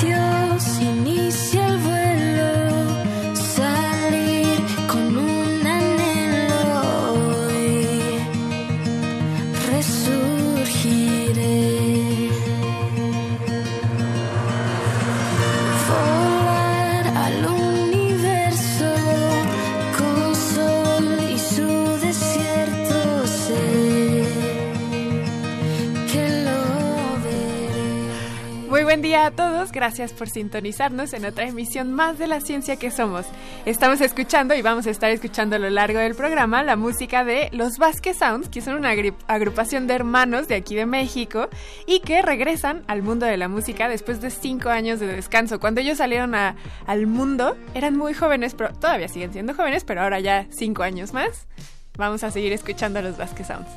Adiós, inicia buen día a todos, gracias por sintonizarnos en otra emisión más de la ciencia que somos. Estamos escuchando y vamos a estar escuchando a lo largo del programa la música de los Vasque Sounds, que son una agrupación de hermanos de aquí de México y que regresan al mundo de la música después de cinco años de descanso. Cuando ellos salieron al mundo eran muy jóvenes, pero todavía siguen siendo jóvenes, pero ahora ya cinco años más. Vamos a seguir escuchando a los Vasque Sounds.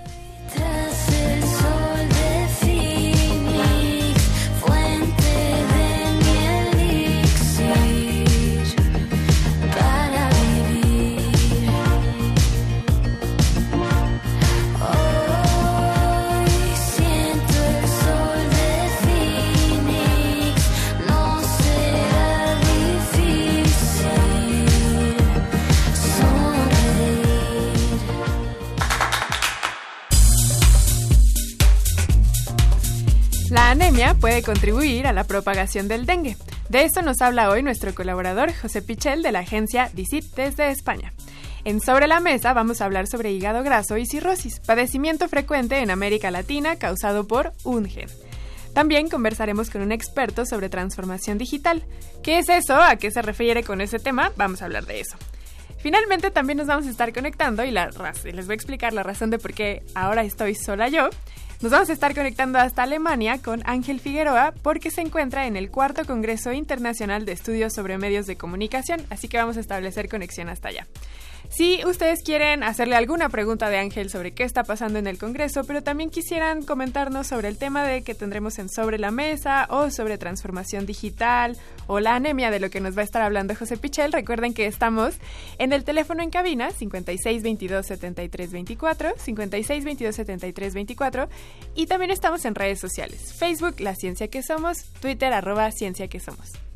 La anemia puede contribuir a la propagación del dengue. De esto nos habla hoy nuestro colaborador José Pichel de la agencia DICIT desde España. En Sobre la Mesa vamos a hablar sobre hígado graso y cirrosis, padecimiento frecuente en América Latina causado por un gen. También conversaremos con un experto sobre transformación digital. ¿Qué es eso? ¿A qué se refiere con ese tema? Vamos a hablar de eso. Finalmente también nos vamos a estar conectando y les voy a explicar la razón de por qué ahora estoy sola yo. Nos vamos a estar conectando hasta Alemania con Ángel Figueroa porque se encuentra en el cuarto Congreso Internacional de Estudios sobre Medios de Comunicación, así que vamos a establecer conexión hasta allá. Si ustedes quieren hacerle alguna pregunta de Ángel sobre qué está pasando en el Congreso, pero también quisieran comentarnos sobre el tema de que tendremos en Sobre la Mesa o sobre transformación digital o la anemia de lo que nos va a estar hablando José Pichel, recuerden que estamos en el teléfono en cabina 56 22 73 24, 56 22 73 24 y también estamos en redes sociales, Facebook La Ciencia que Somos, Twitter arroba Ciencia que Somos.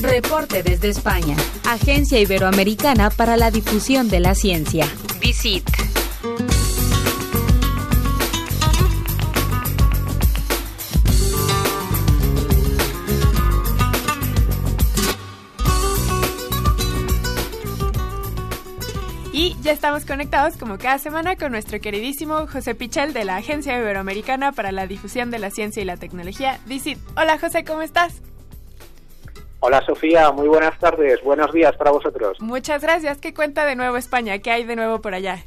Reporte desde España. Agencia Iberoamericana para la Difusión de la Ciencia. Visit. Y ya estamos conectados como cada semana con nuestro queridísimo José Pichel de la Agencia Iberoamericana para la Difusión de la Ciencia y la Tecnología, DICIT. Hola José, ¿cómo estás? Hola Sofía, muy buenas tardes, buenos días para vosotros. Muchas gracias. ¿Qué cuenta de nuevo España? ¿Qué hay de nuevo por allá?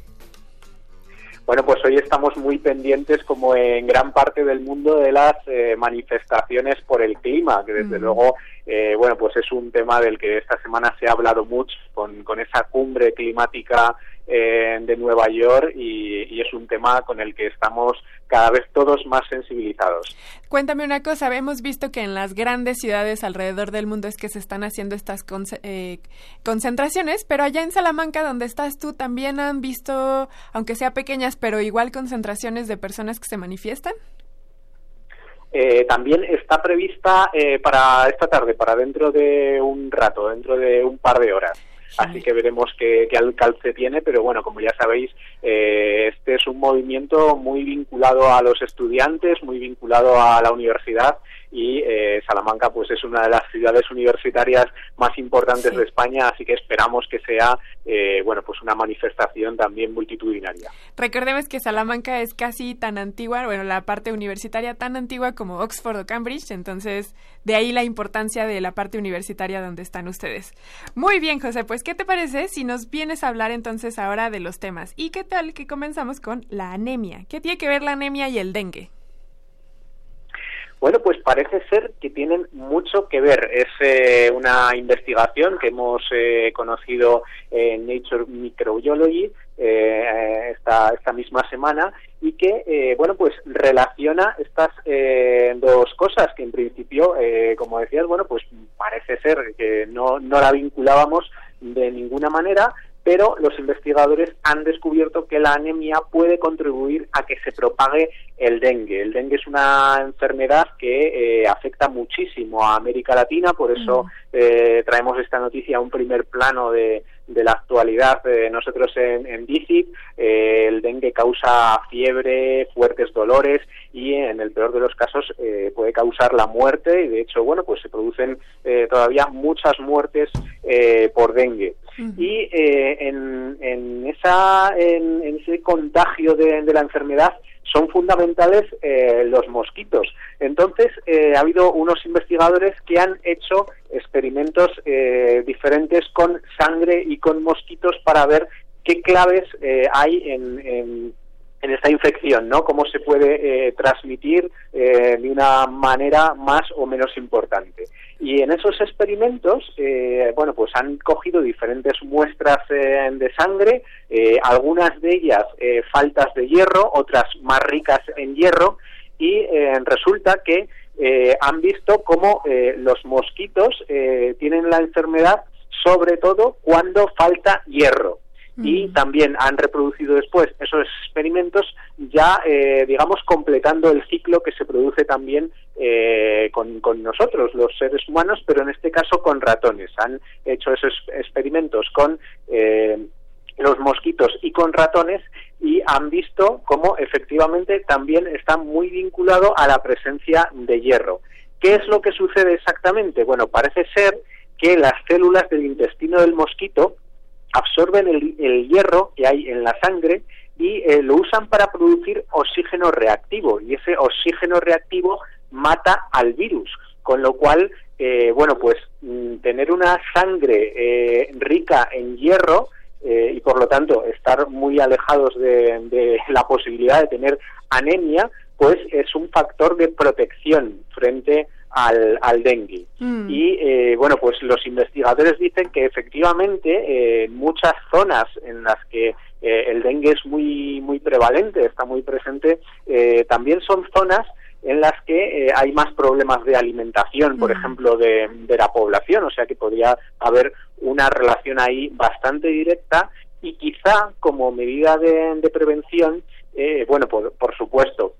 Bueno, pues hoy estamos muy pendientes, como en gran parte del mundo, de las eh, manifestaciones por el clima, que desde Mm. luego, eh, bueno, pues es un tema del que esta semana se ha hablado mucho con, con esa cumbre climática eh, de Nueva York y, y es un tema con el que estamos cada vez todos más sensibilizados. Cuéntame una cosa, hemos visto que en las grandes ciudades alrededor del mundo es que se están haciendo estas conce- eh, concentraciones, pero allá en Salamanca, donde estás tú, también han visto, aunque sea pequeñas, pero igual concentraciones de personas que se manifiestan. Eh, también está prevista eh, para esta tarde, para dentro de un rato, dentro de un par de horas. Así que veremos qué, qué alcance tiene, pero bueno, como ya sabéis, eh, este es un movimiento muy vinculado a los estudiantes, muy vinculado a la universidad y eh, Salamanca pues es una de las ciudades universitarias más importantes Sí. de España, así que esperamos que sea eh, bueno pues una manifestación también multitudinaria. Recordemos que Salamanca es casi tan antigua, bueno, la parte universitaria tan antigua como Oxford o Cambridge, entonces de ahí la importancia de la parte universitaria donde están ustedes. Muy bien, José, pues ¿qué te parece si nos vienes a hablar entonces ahora de los temas? ¿Y qué tal que comenzamos con la anemia? ¿Qué tiene que ver la anemia y el dengue? Bueno, pues parece ser que tienen mucho que ver. Es eh, una investigación que hemos eh, conocido en Nature Microbiology eh, esta, esta misma semana y que, eh, bueno, pues relaciona estas eh, dos cosas que en principio, eh, como decías, bueno, pues parece ser que no, no la vinculábamos de ninguna manera, pero los investigadores han descubierto que la anemia puede contribuir a que se propague el dengue. El dengue es una enfermedad que eh, afecta muchísimo a América Latina, por eso eh, traemos esta noticia a un primer plano de, de la actualidad de nosotros en, en. Eh, el dengue causa fiebre, fuertes dolores y en el peor de los casos eh, puede causar la muerte y de hecho, bueno, pues se producen eh, todavía muchas muertes eh, por dengue. Y eh, en, en, esa, en, en ese contagio de, la enfermedad son fundamentales eh, los mosquitos. Entonces, eh, ha habido unos investigadores que han hecho experimentos eh, diferentes con sangre y con mosquitos para ver qué claves eh, hay en, en, en esta infección, ¿no? Cómo se puede eh, transmitir eh, de una manera más o menos importante. Y en esos experimentos, eh, bueno, pues han cogido diferentes muestras eh, de sangre, algunas de ellas faltas de hierro, otras más ricas en hierro, y resulta que han visto cómo los mosquitos tienen la enfermedad sobre todo cuando falta hierro y también han reproducido después esos experimentos ya, eh, digamos, completando el ciclo que se produce también eh, con, con nosotros, los seres humanos, pero en este caso con ratones. Han hecho esos experimentos con eh, los mosquitos y con ratones y han visto cómo efectivamente también está muy vinculado a la presencia de hierro. ¿Qué es lo que sucede exactamente? Bueno, parece ser que las células del intestino del mosquito absorben el, hierro que hay en la sangre y eh, lo usan para producir oxígeno reactivo. Y ese oxígeno reactivo mata al virus, con lo cual, eh, bueno, pues mm, tener una sangre eh, rica en hierro eh, y por lo tanto estar muy alejados de, de la posibilidad de tener anemia, pues es un factor de protección frente al, al dengue. Mm. Y eh, bueno, pues los investigadores dicen que efectivamente eh, en muchas zonas en las que eh, el dengue es muy muy prevalente, está muy presente, eh, también son zonas en las que eh, hay más problemas de alimentación, por Mm. ejemplo, de, de la población, o sea que podría haber una relación ahí bastante directa y quizá como medida de, de prevención, eh, bueno, por, por supuesto,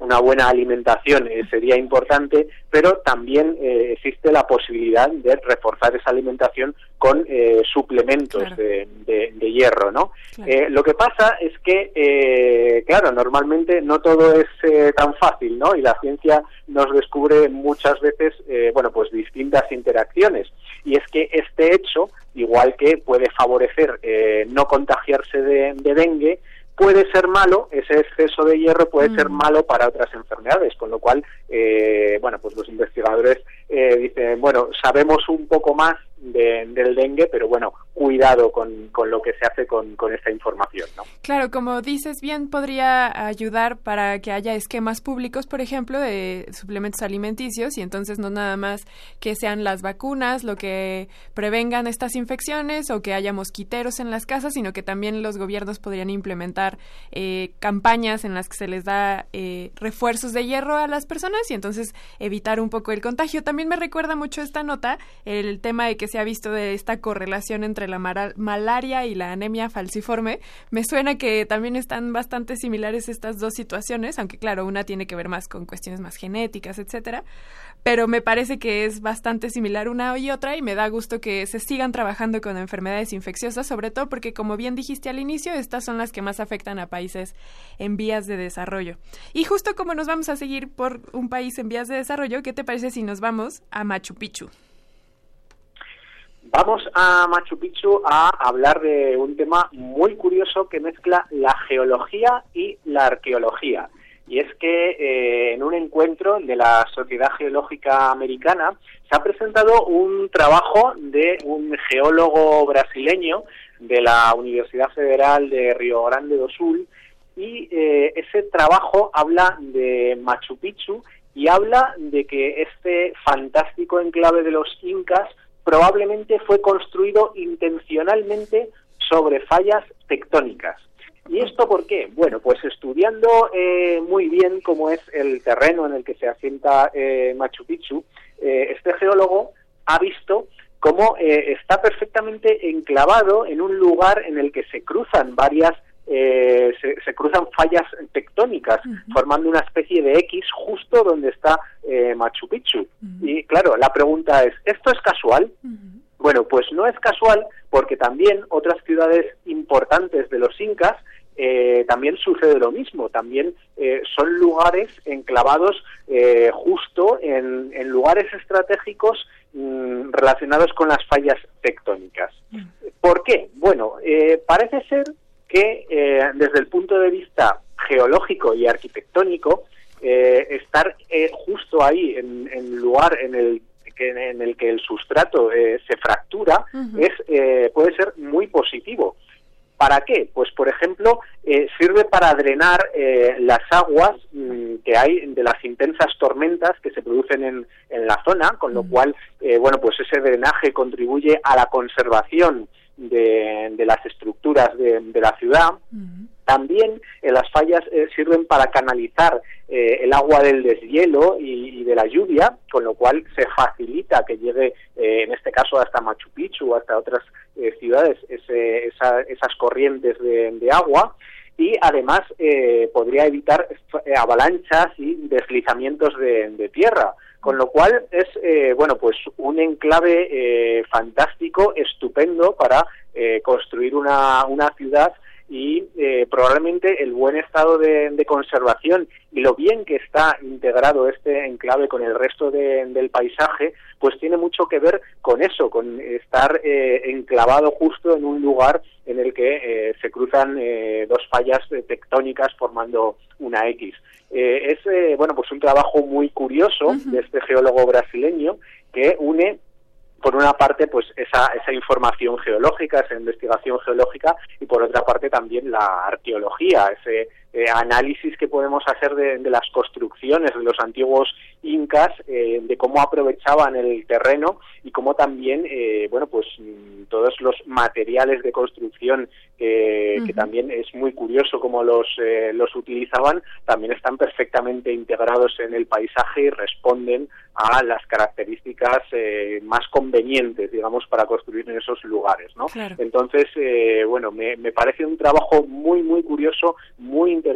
una buena alimentación eh, sería importante, pero también eh, existe la posibilidad de reforzar esa alimentación con eh, suplementos Claro. de, de- de hierro, ¿no? Claro. Eh, lo que pasa es que, eh, claro, normalmente no todo es eh, tan fácil, ¿no? Y la ciencia nos descubre muchas veces, eh, bueno, pues distintas interacciones. Y es que este hecho, igual que puede favorecer eh, no contagiarse de, de dengue, puede ser malo, ese exceso de hierro puede Mm. ser malo para otras enfermedades, con lo cual, eh, bueno, pues los investigadores eh, dicen, bueno, sabemos un poco más de- del dengue, pero bueno, cuidado con, con lo que se hace con, con esta información, ¿no? Claro, como dices bien, podría ayudar para que haya esquemas públicos, por ejemplo, de suplementos alimenticios y entonces no nada más que sean las vacunas lo que prevengan estas infecciones o que haya mosquiteros en las casas, sino que también los gobiernos podrían implementar eh, campañas en las que se les da eh, refuerzos de hierro a las personas y entonces evitar un poco el contagio. También me recuerda mucho esta nota el tema de que se ha visto de esta correlación entre la malaria y la anemia falciforme, me suena que también están bastante similares estas dos situaciones, aunque claro, una tiene que ver más con cuestiones más genéticas, etcétera, pero me parece que es bastante similar una y otra y me da gusto que se sigan trabajando con enfermedades infecciosas, sobre todo porque como bien dijiste al inicio, estas son las que más afectan a países en vías de desarrollo. Y justo como nos vamos a seguir por un país en vías de desarrollo, ¿qué te parece si nos vamos a Machu Picchu? Vamos a Machu Picchu a hablar de un tema muy curioso que mezcla la geología y la arqueología. Y es que eh, en un encuentro de la Sociedad Geológica Americana se ha presentado un trabajo de un geólogo brasileño de la Universidad Federal de Río Grande do Sul y eh, ese trabajo habla de Machu Picchu y habla de que este fantástico enclave de los incas probablemente fue construido intencionalmente sobre fallas tectónicas. ¿Y esto por qué? Bueno, pues estudiando eh, muy bien cómo es el terreno en el que se asienta eh, Machu Picchu, eh, este geólogo ha visto cómo eh, está perfectamente enclavado en un lugar en el que se cruzan varias eh, se, se cruzan fallas tectónicas, formando una especie de X justo donde está eh, Machu Picchu. Y claro, la pregunta es, ¿esto es casual? Bueno, pues no es casual porque también otras ciudades importantes de los incas eh, también sucede lo mismo. También eh, son lugares enclavados eh, justo en, en lugares estratégicos mm, relacionados con las fallas tectónicas. ¿Por qué? Bueno, eh, parece ser que eh, desde el punto de vista geológico y arquitectónico, eh, estar eh, justo ahí en el lugar en el que, en el que el sustrato eh, se fractura es eh, puede ser muy positivo. ¿Para qué? Pues, por ejemplo, eh, sirve para drenar eh, las aguas mm, que hay de las intensas tormentas que se producen en, en la zona, con lo cual, eh, bueno, pues ese drenaje contribuye a la conservación de, de las estructuras de, de la ciudad. También eh, las fallas eh, sirven para canalizar eh, el agua del deshielo y, y de la lluvia, con lo cual se facilita que llegue, eh, en este caso, hasta Machu Picchu o hasta otras eh, ciudades, ese- esa- esas corrientes de, de agua. Y además eh, podría evitar avalanchas y deslizamientos de, de tierra, con lo cual es eh, bueno pues un enclave eh, fantástico, estupendo para eh, construir una, una ciudad y eh, probablemente el buen estado de, de conservación y lo bien que está integrado este enclave con el resto de- del paisaje, pues tiene mucho que ver con eso, con estar eh, enclavado justo en un lugar en el que eh, se cruzan eh, dos fallas tectónicas formando una X. Eh, es bueno pues un trabajo muy curioso de este geólogo brasileño que une por una parte pues esa, esa información geológica, esa investigación geológica y por otra parte también la arqueología, ese eh, análisis que podemos hacer de, de las construcciones de los antiguos incas, eh, de cómo aprovechaban el terreno y cómo también, eh, bueno, pues mm, todos los materiales de construcción que también es muy curioso cómo los, eh, los utilizaban, también están perfectamente integrados en el paisaje y responden a las características eh, más convenientes, digamos, para construir en esos lugares, ¿no? Claro. Entonces, bueno, me, me parece un trabajo muy, muy curioso, muy interesante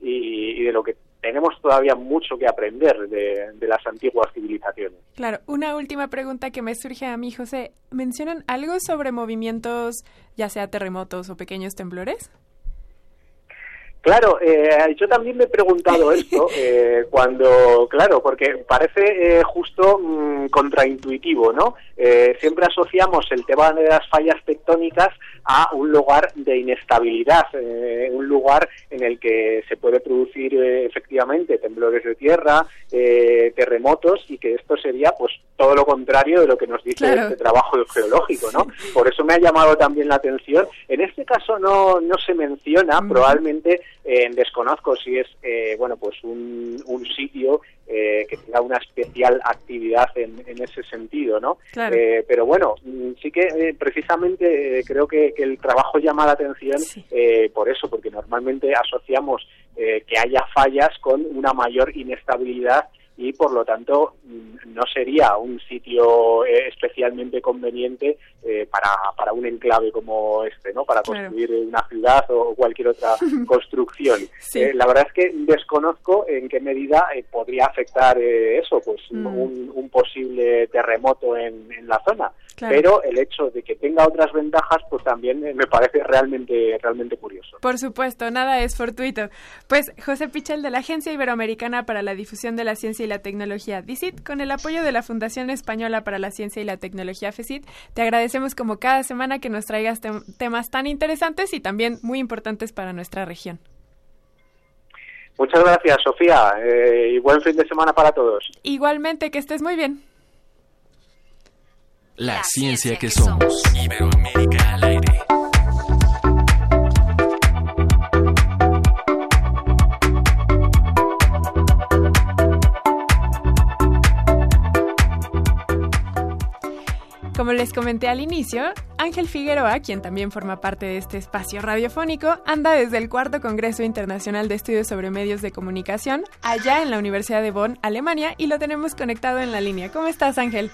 y, y de lo que tenemos todavía mucho que aprender de, de las antiguas civilizaciones. Claro, una última pregunta que me surge a mí, José. ¿Mencionan algo sobre movimientos, ya sea terremotos o pequeños temblores? Claro, eh, yo también me he preguntado esto eh, cuando, claro, porque parece eh, justo mm, contraintuitivo, ¿no? Eh, siempre asociamos el tema de las fallas tectónicas a un lugar de inestabilidad, eh, un lugar en el que se puede producir efectivamente temblores de tierra, eh, terremotos y que esto sería pues todo lo contrario de lo que nos dice Claro. este trabajo geológico, ¿no? Por eso me ha llamado también la atención. En este caso no, no se menciona, probablemente eh, desconozco si es eh, bueno pues un, un sitio eh, que tenga una especial actividad en, en ese sentido, ¿no? Claro. Eh, pero bueno, mm, sí que eh, precisamente eh, creo que, que el trabajo llama la atención Sí. eh, por eso, porque normalmente asociamos eh, que haya fallas con una mayor inestabilidad y por lo tanto mm, no sería un sitio eh, especialmente conveniente eh, para, para un enclave como este, ¿no? Para Claro. construir una ciudad o cualquier otra construcción. Sí. Eh, la verdad es que desconozco en qué medida eh, podría afectar eso, pues Mm. un, un posible terremoto en, en la zona. Claro. Pero el hecho de que tenga otras ventajas, pues también me parece realmente, realmente curioso. Por supuesto, nada es fortuito. Pues José Pichel de la Agencia Iberoamericana para la Difusión de la Ciencia y la Tecnología, DICIT, con el apoyo de la Fundación Española para la Ciencia y la Tecnología, FECIT, te agradecemos como cada semana que nos traigas tem- temas tan interesantes y también muy importantes para nuestra región. Muchas gracias, Sofía, eh, y buen fin de semana para todos. Igualmente, que estés muy bien. La ciencia que somos. Iberoamérica al aire. Como les comenté al inicio, Ángel Figueroa, quien también forma parte de este espacio radiofónico, anda desde el cuarto Congreso Internacional de Estudios sobre Medios de Comunicación, allá en la Universidad de Bonn, Alemania, y lo tenemos conectado en la línea. ¿Cómo estás, Ángel?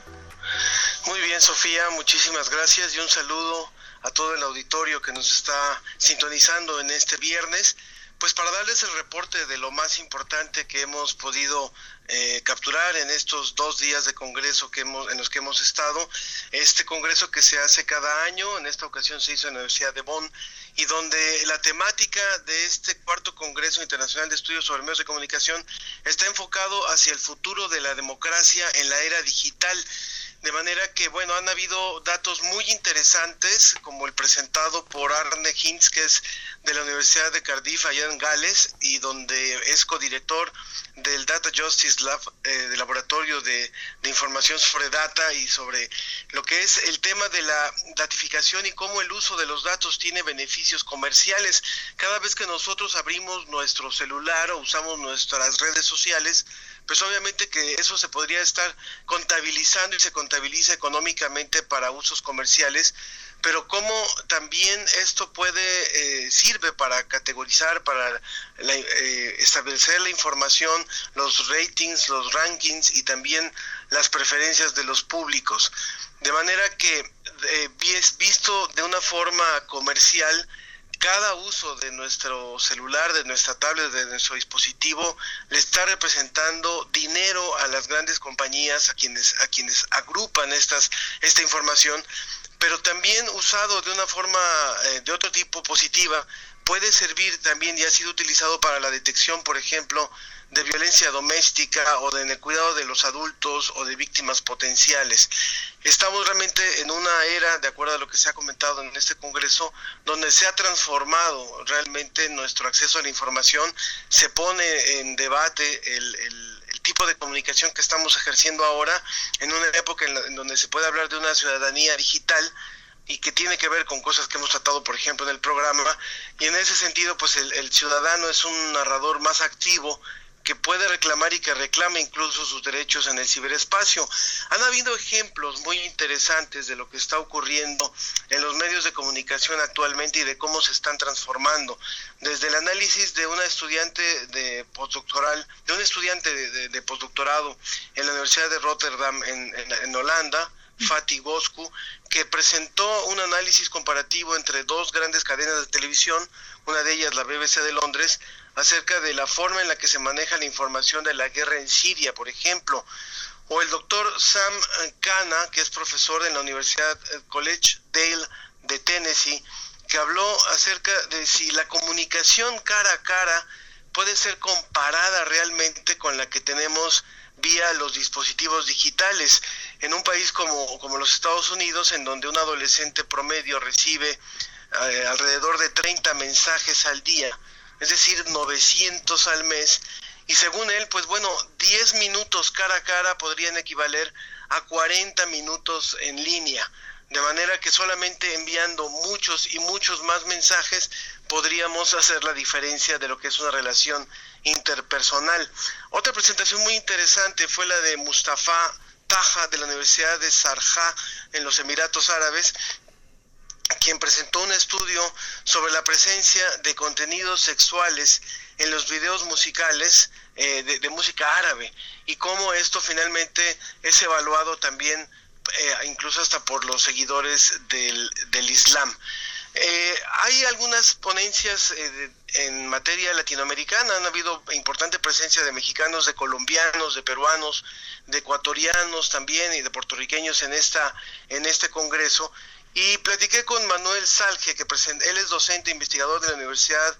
Muy bien, Sofía, muchísimas gracias y un saludo a todo el auditorio que nos está sintonizando en este viernes. Pues para darles el reporte de lo más importante que hemos podido eh, capturar en estos dos días de congreso que hemos, en los que hemos estado, este congreso que se hace cada año, en esta ocasión se hizo en la Universidad de Bonn, y donde la temática de este cuarto Congreso Internacional de Estudios sobre Medios de Comunicación está enfocado hacia el futuro de la democracia en la era digital. De manera que, bueno, han habido datos muy interesantes, como el presentado por Arne Hintz, que es de la Universidad de Cardiff, allá en Gales, y donde es codirector del Data Justice Lab, eh, del Laboratorio de, de Información sobre Data y sobre lo que es el tema de la datificación y cómo el uso de los datos tiene beneficios comerciales. Cada vez que nosotros abrimos nuestro celular o usamos nuestras redes sociales, pues obviamente que eso se podría estar contabilizando y se contabiliza económicamente para usos comerciales, pero cómo también esto puede eh, sirve para categorizar, para la, eh, establecer la información, los ratings, los rankings y también las preferencias de los públicos. De manera que eh, visto de una forma comercial, cada uso de nuestro celular, de nuestra tablet, de nuestro dispositivo, le está representando dinero a las grandes compañías, a quienes, a quienes agrupan estas, esta información, pero también usado de una forma, eh, de otro tipo positiva, puede servir también y ha sido utilizado para la detección, por ejemplo, de violencia doméstica o de en el cuidado de los adultos o de víctimas potenciales. Estamos realmente en una era, de acuerdo a lo que se ha comentado en este Congreso, donde se ha transformado realmente nuestro acceso a la información, se pone en debate el, tipo de comunicación que estamos ejerciendo ahora en una época en, la, en donde se puede hablar de una ciudadanía digital y que tiene que ver con cosas que hemos tratado, por ejemplo, en el programa. Y en ese sentido, pues el, el ciudadano es un narrador más activo que puede reclamar y que reclama incluso sus derechos en el ciberespacio. Han habido ejemplos muy interesantes de lo que está ocurriendo en los medios de comunicación actualmente y de cómo se están transformando. Desde el análisis de una estudiante de postdoctoral, de un estudiante de, de, de postdoctorado en la Universidad de Rotterdam en, en, en Holanda, Fatih Boscu, que presentó un análisis comparativo entre dos grandes cadenas de televisión, una de ellas la BBC de Londres, acerca de la forma en la que se maneja la información de la guerra en Siria, por ejemplo, o el doctor Sam Khanna, que es profesor en la Universidad College Dale de Tennessee, que habló acerca de si la comunicación cara a cara puede ser comparada realmente con la que tenemos vía los dispositivos digitales. En un país como, como los Estados Unidos, en donde un adolescente promedio recibe eh, alrededor de 30 mensajes al día, es decir, 900 al mes, y según él, pues bueno, 10 minutos cara a cara podrían equivaler a 40 minutos en línea, de manera que solamente enviando muchos y muchos más mensajes podríamos hacer la diferencia de lo que es una relación interpersonal. Otra presentación muy interesante fue la de Mustafa Taja de la Universidad de Sarjah en los Emiratos Árabes, quien presentó un estudio sobre la presencia de contenidos sexuales en los videos musicales eh, de, música árabe y cómo esto finalmente es evaluado también eh, incluso hasta por los seguidores del, del Islam. Eh, hay algunas ponencias eh, en materia latinoamericana, han habido importante presencia de mexicanos, de colombianos, de peruanos, de ecuatorianos también y de puertorriqueños en esta en este congreso y platiqué con Manuel Salge, que presen- él es docente investigador de la Universidad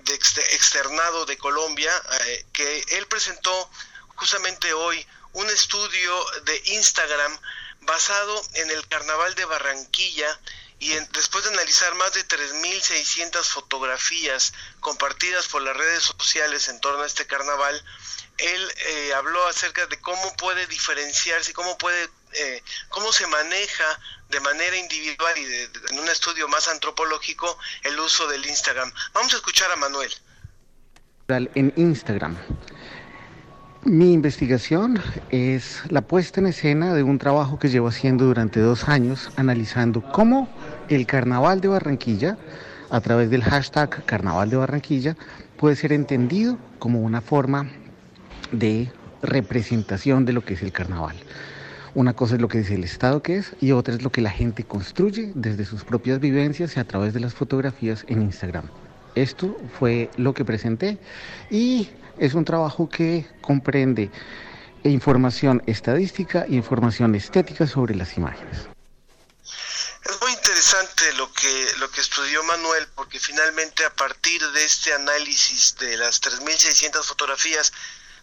de Exte- Externado de Colombia, eh, que él presentó justamente hoy un estudio de Instagram basado en el Carnaval de Barranquilla y en- después de analizar más de 3.600 fotografías compartidas por las redes sociales en torno a este carnaval, él eh, habló acerca de cómo puede diferenciarse, cómo puede, eh, cómo se maneja de manera individual y de- en un estudio más antropológico el uso del Instagram. Vamos a escuchar a Manuel. en Instagram. Mi investigación es la puesta en escena de un trabajo que llevo haciendo durante dos años, analizando cómo el Carnaval de Barranquilla, a través del hashtag Carnaval de Barranquilla, puede ser entendido como una forma de representación de lo que es el carnaval. Una cosa es lo que dice el Estado que es y otra es lo que la gente construye desde sus propias vivencias y a través de las fotografías en Instagram. Esto fue lo que presenté y es un trabajo que comprende información estadística e información estética sobre las imágenes. Es muy interesante lo que lo que estudió Manuel porque finalmente a partir de este análisis de las 3600 fotografías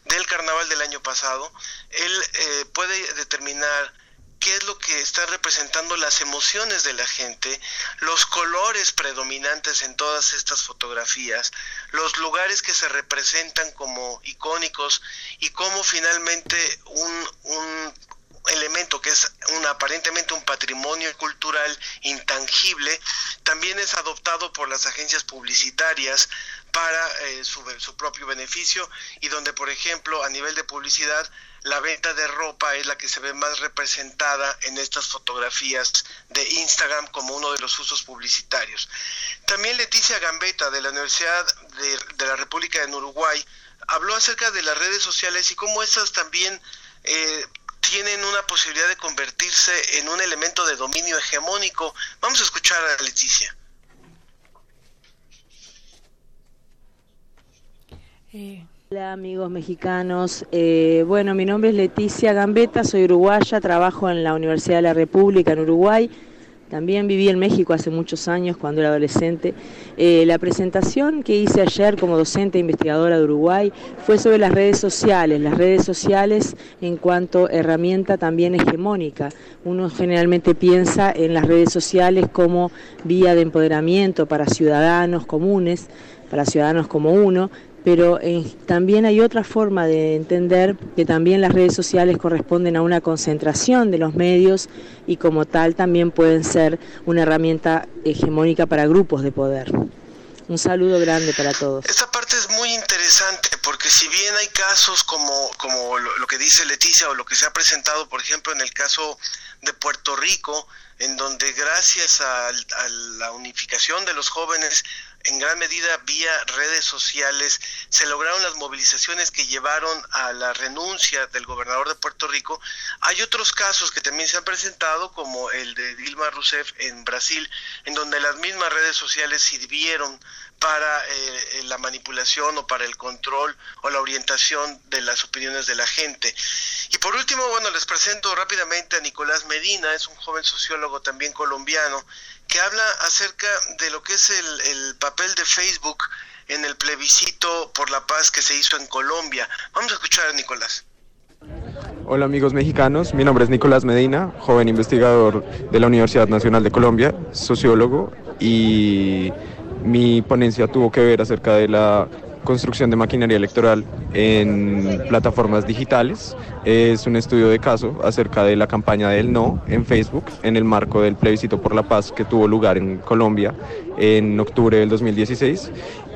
del carnaval del año pasado, él eh, puede determinar qué es lo que está representando las emociones de la gente, los colores predominantes en todas estas fotografías, los lugares que se representan como icónicos y cómo finalmente un, un elemento que es un, aparentemente un patrimonio cultural intangible, también es adoptado por las agencias publicitarias para eh, su, propio beneficio y donde, por ejemplo, a nivel de publicidad, la venta de ropa es la que se ve más representada en estas fotografías de Instagram como uno de los usos publicitarios. También Leticia Gambetta de la Universidad de, de la República de Uruguay habló acerca de las redes sociales y cómo estas también eh, tienen una posibilidad de convertirse en un elemento de dominio hegemónico. Vamos a escuchar a Leticia. Hola amigos mexicanos, Eh, bueno mi nombre es Leticia Gambetta, soy uruguaya, trabajo en la Universidad de la República en Uruguay, también viví en México hace muchos años cuando era adolescente. Eh, la presentación que hice ayer como docente e investigadora de Uruguay fue sobre las redes sociales, las redes sociales en cuanto herramienta también hegemónica. Uno generalmente piensa en las redes sociales como vía de empoderamiento para ciudadanos comunes, para ciudadanos como uno, pero eh, también hay otra forma de entender que también las redes sociales corresponden a una concentración de los medios y como tal también pueden ser una herramienta hegemónica para grupos de poder. Un saludo grande para todos. Esta parte es muy interesante porque si bien hay casos como, como lo, lo que dice Leticia o lo que se ha presentado, por ejemplo, en el caso de Puerto Rico, en donde gracias a, a la unificación de los jóvenes en gran medida vía redes sociales se lograron las movilizaciones que llevaron a la renuncia del gobernador de Puerto Rico. Hay otros casos que también se han presentado, como el de Dilma Rousseff en Brasil, en donde las mismas redes sociales sirvieron para eh, la manipulación o para el control o la orientación de las opiniones de la gente. Y por último, bueno, les presento rápidamente a Nicolás Medina, es un joven sociólogo también colombiano, que habla acerca de lo que es el, el papel de Facebook en el plebiscito por la paz que se hizo en Colombia. Vamos a escuchar a Nicolás. Hola amigos mexicanos, mi nombre es Nicolás Medina, joven investigador de la Universidad Nacional de Colombia, sociólogo y mi ponencia tuvo que ver acerca de la construcción de maquinaria electoral en plataformas digitales. Es un estudio de caso acerca de la campaña del no en Facebook en el marco del plebiscito por la paz que tuvo lugar en Colombia en octubre del 2016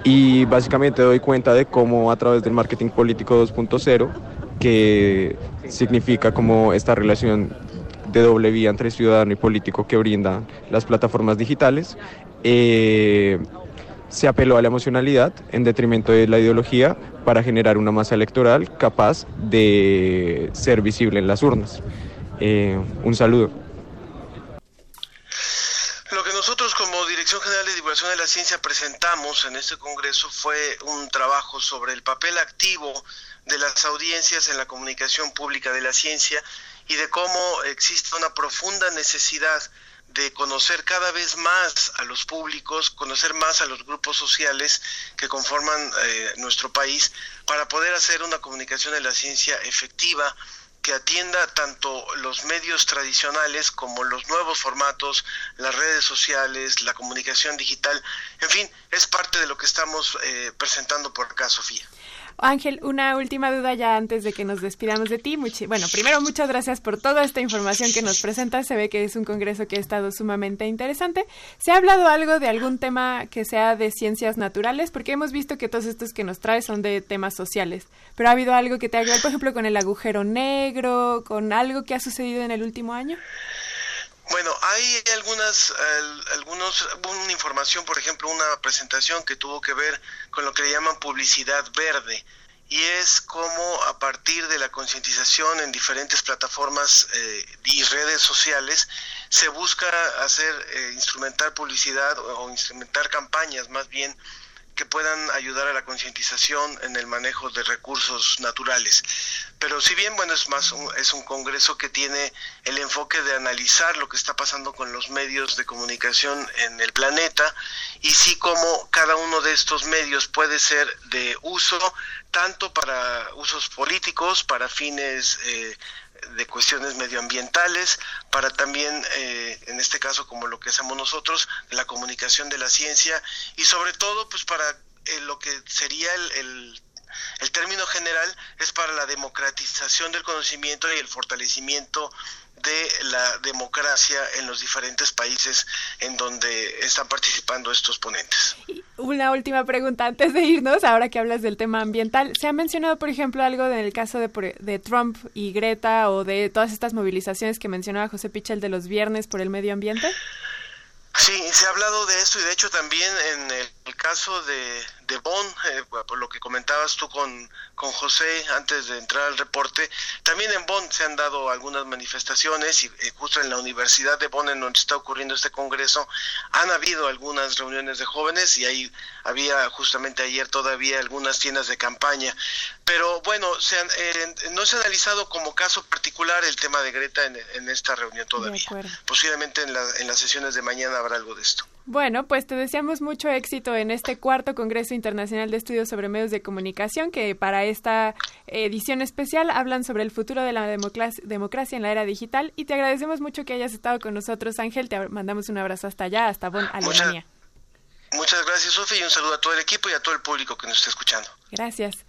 y básicamente doy cuenta de cómo a través del marketing político 2.0 que significa como esta relación de doble vía entre ciudadano y político que brindan las plataformas digitales, eh, se apeló a la emocionalidad en detrimento de la ideología para generar una masa electoral capaz de ser visible en las urnas. Eh, un saludo. Lo que nosotros como Dirección General de Divulgación de la Ciencia presentamos en este Congreso fue un trabajo sobre el papel activo de las audiencias en la comunicación pública de la ciencia y de cómo existe una profunda necesidad de conocer cada vez más a los públicos, conocer más a los grupos sociales que conforman eh, nuestro país para poder hacer una comunicación de la ciencia efectiva que atienda tanto los medios tradicionales como los nuevos formatos, las redes sociales, la comunicación digital, en fin, es parte de lo que estamos eh, presentando por acá, Sofía. Ángel, una última duda ya antes de que nos despidamos de ti. Bueno, primero muchas gracias por toda esta información que nos presentas. Se ve que es un congreso que ha estado sumamente interesante. ¿Se ha hablado algo de algún tema que sea de ciencias naturales? Porque hemos visto que todos estos que nos traes son de temas sociales. Pero ¿ha habido algo que te haga, por ejemplo, con el agujero negro, con algo que ha sucedido en el último año? Bueno, hay algunas, al- algunos, una información, por ejemplo, una presentación que tuvo que ver con lo que le llaman publicidad verde y es cómo a partir de la concientización en diferentes plataformas eh, y redes sociales se busca hacer eh, instrumentar publicidad o instrumentar campañas más bien que puedan ayudar a la concientización en el manejo de recursos naturales. Pero si bien, bueno, es más un, es un congreso que tiene el enfoque de analizar lo que está pasando con los medios de comunicación en el planeta y sí como cada uno de estos medios puede ser de uso tanto para usos políticos, para fines eh, de cuestiones medioambientales, para también, eh, en este caso, como lo que hacemos nosotros, la comunicación de la ciencia y sobre todo, pues para eh, lo que sería el, el, el término general, es para la democratización del conocimiento y el fortalecimiento de la democracia en los diferentes países en donde están participando estos ponentes. Una última pregunta antes de irnos, ahora que hablas del tema ambiental. ¿Se ha mencionado, por ejemplo, algo en el caso de, por- de Trump y Greta o de todas estas movilizaciones que mencionaba José Pichel de los viernes por el medio ambiente? Sí, se ha hablado de eso y de hecho también en el, el caso de, de Bonn, eh, por lo que comentabas tú con, con José antes de entrar al reporte, también en Bonn se han dado algunas manifestaciones y eh, justo en la Universidad de Bonn, en donde está ocurriendo este congreso, han habido algunas reuniones de jóvenes y ahí había justamente ayer todavía algunas tiendas de campaña. Pero bueno, se han- eh, no se ha analizado como caso particular el tema de Greta en, en esta reunión todavía. Posiblemente en, la- en las sesiones de mañana habrá algo de esto. Bueno, pues te deseamos mucho éxito en este cuarto Congreso Internacional de Estudios sobre Medios de Comunicación, que para esta edición especial hablan sobre el futuro de la democracia, en la era digital. Y te agradecemos mucho que hayas estado con nosotros, Ángel. Te mandamos un abrazo hasta allá, hasta Bonn, Alemania. Muchas gracias, Sofía, y un saludo a todo el equipo y a todo el público que nos está escuchando. Gracias.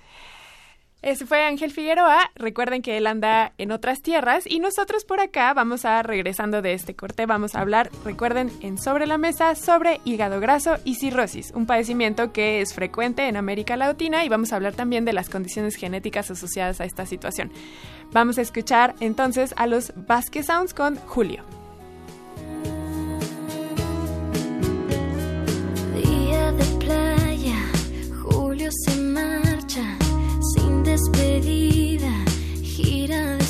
Ese fue Ángel Figueroa. Recuerden que él anda en otras tierras y nosotros por acá vamos a, regresando de este corte, vamos a hablar, recuerden, en Sobre la Mesa sobre hígado graso y cirrosis, un padecimiento que es frecuente en América Latina y vamos a hablar también de las condiciones genéticas asociadas a esta situación. Vamos a escuchar entonces a los Vasquez Sounds con Julio. Día de playa, Julio se marcha sin despedida, gira de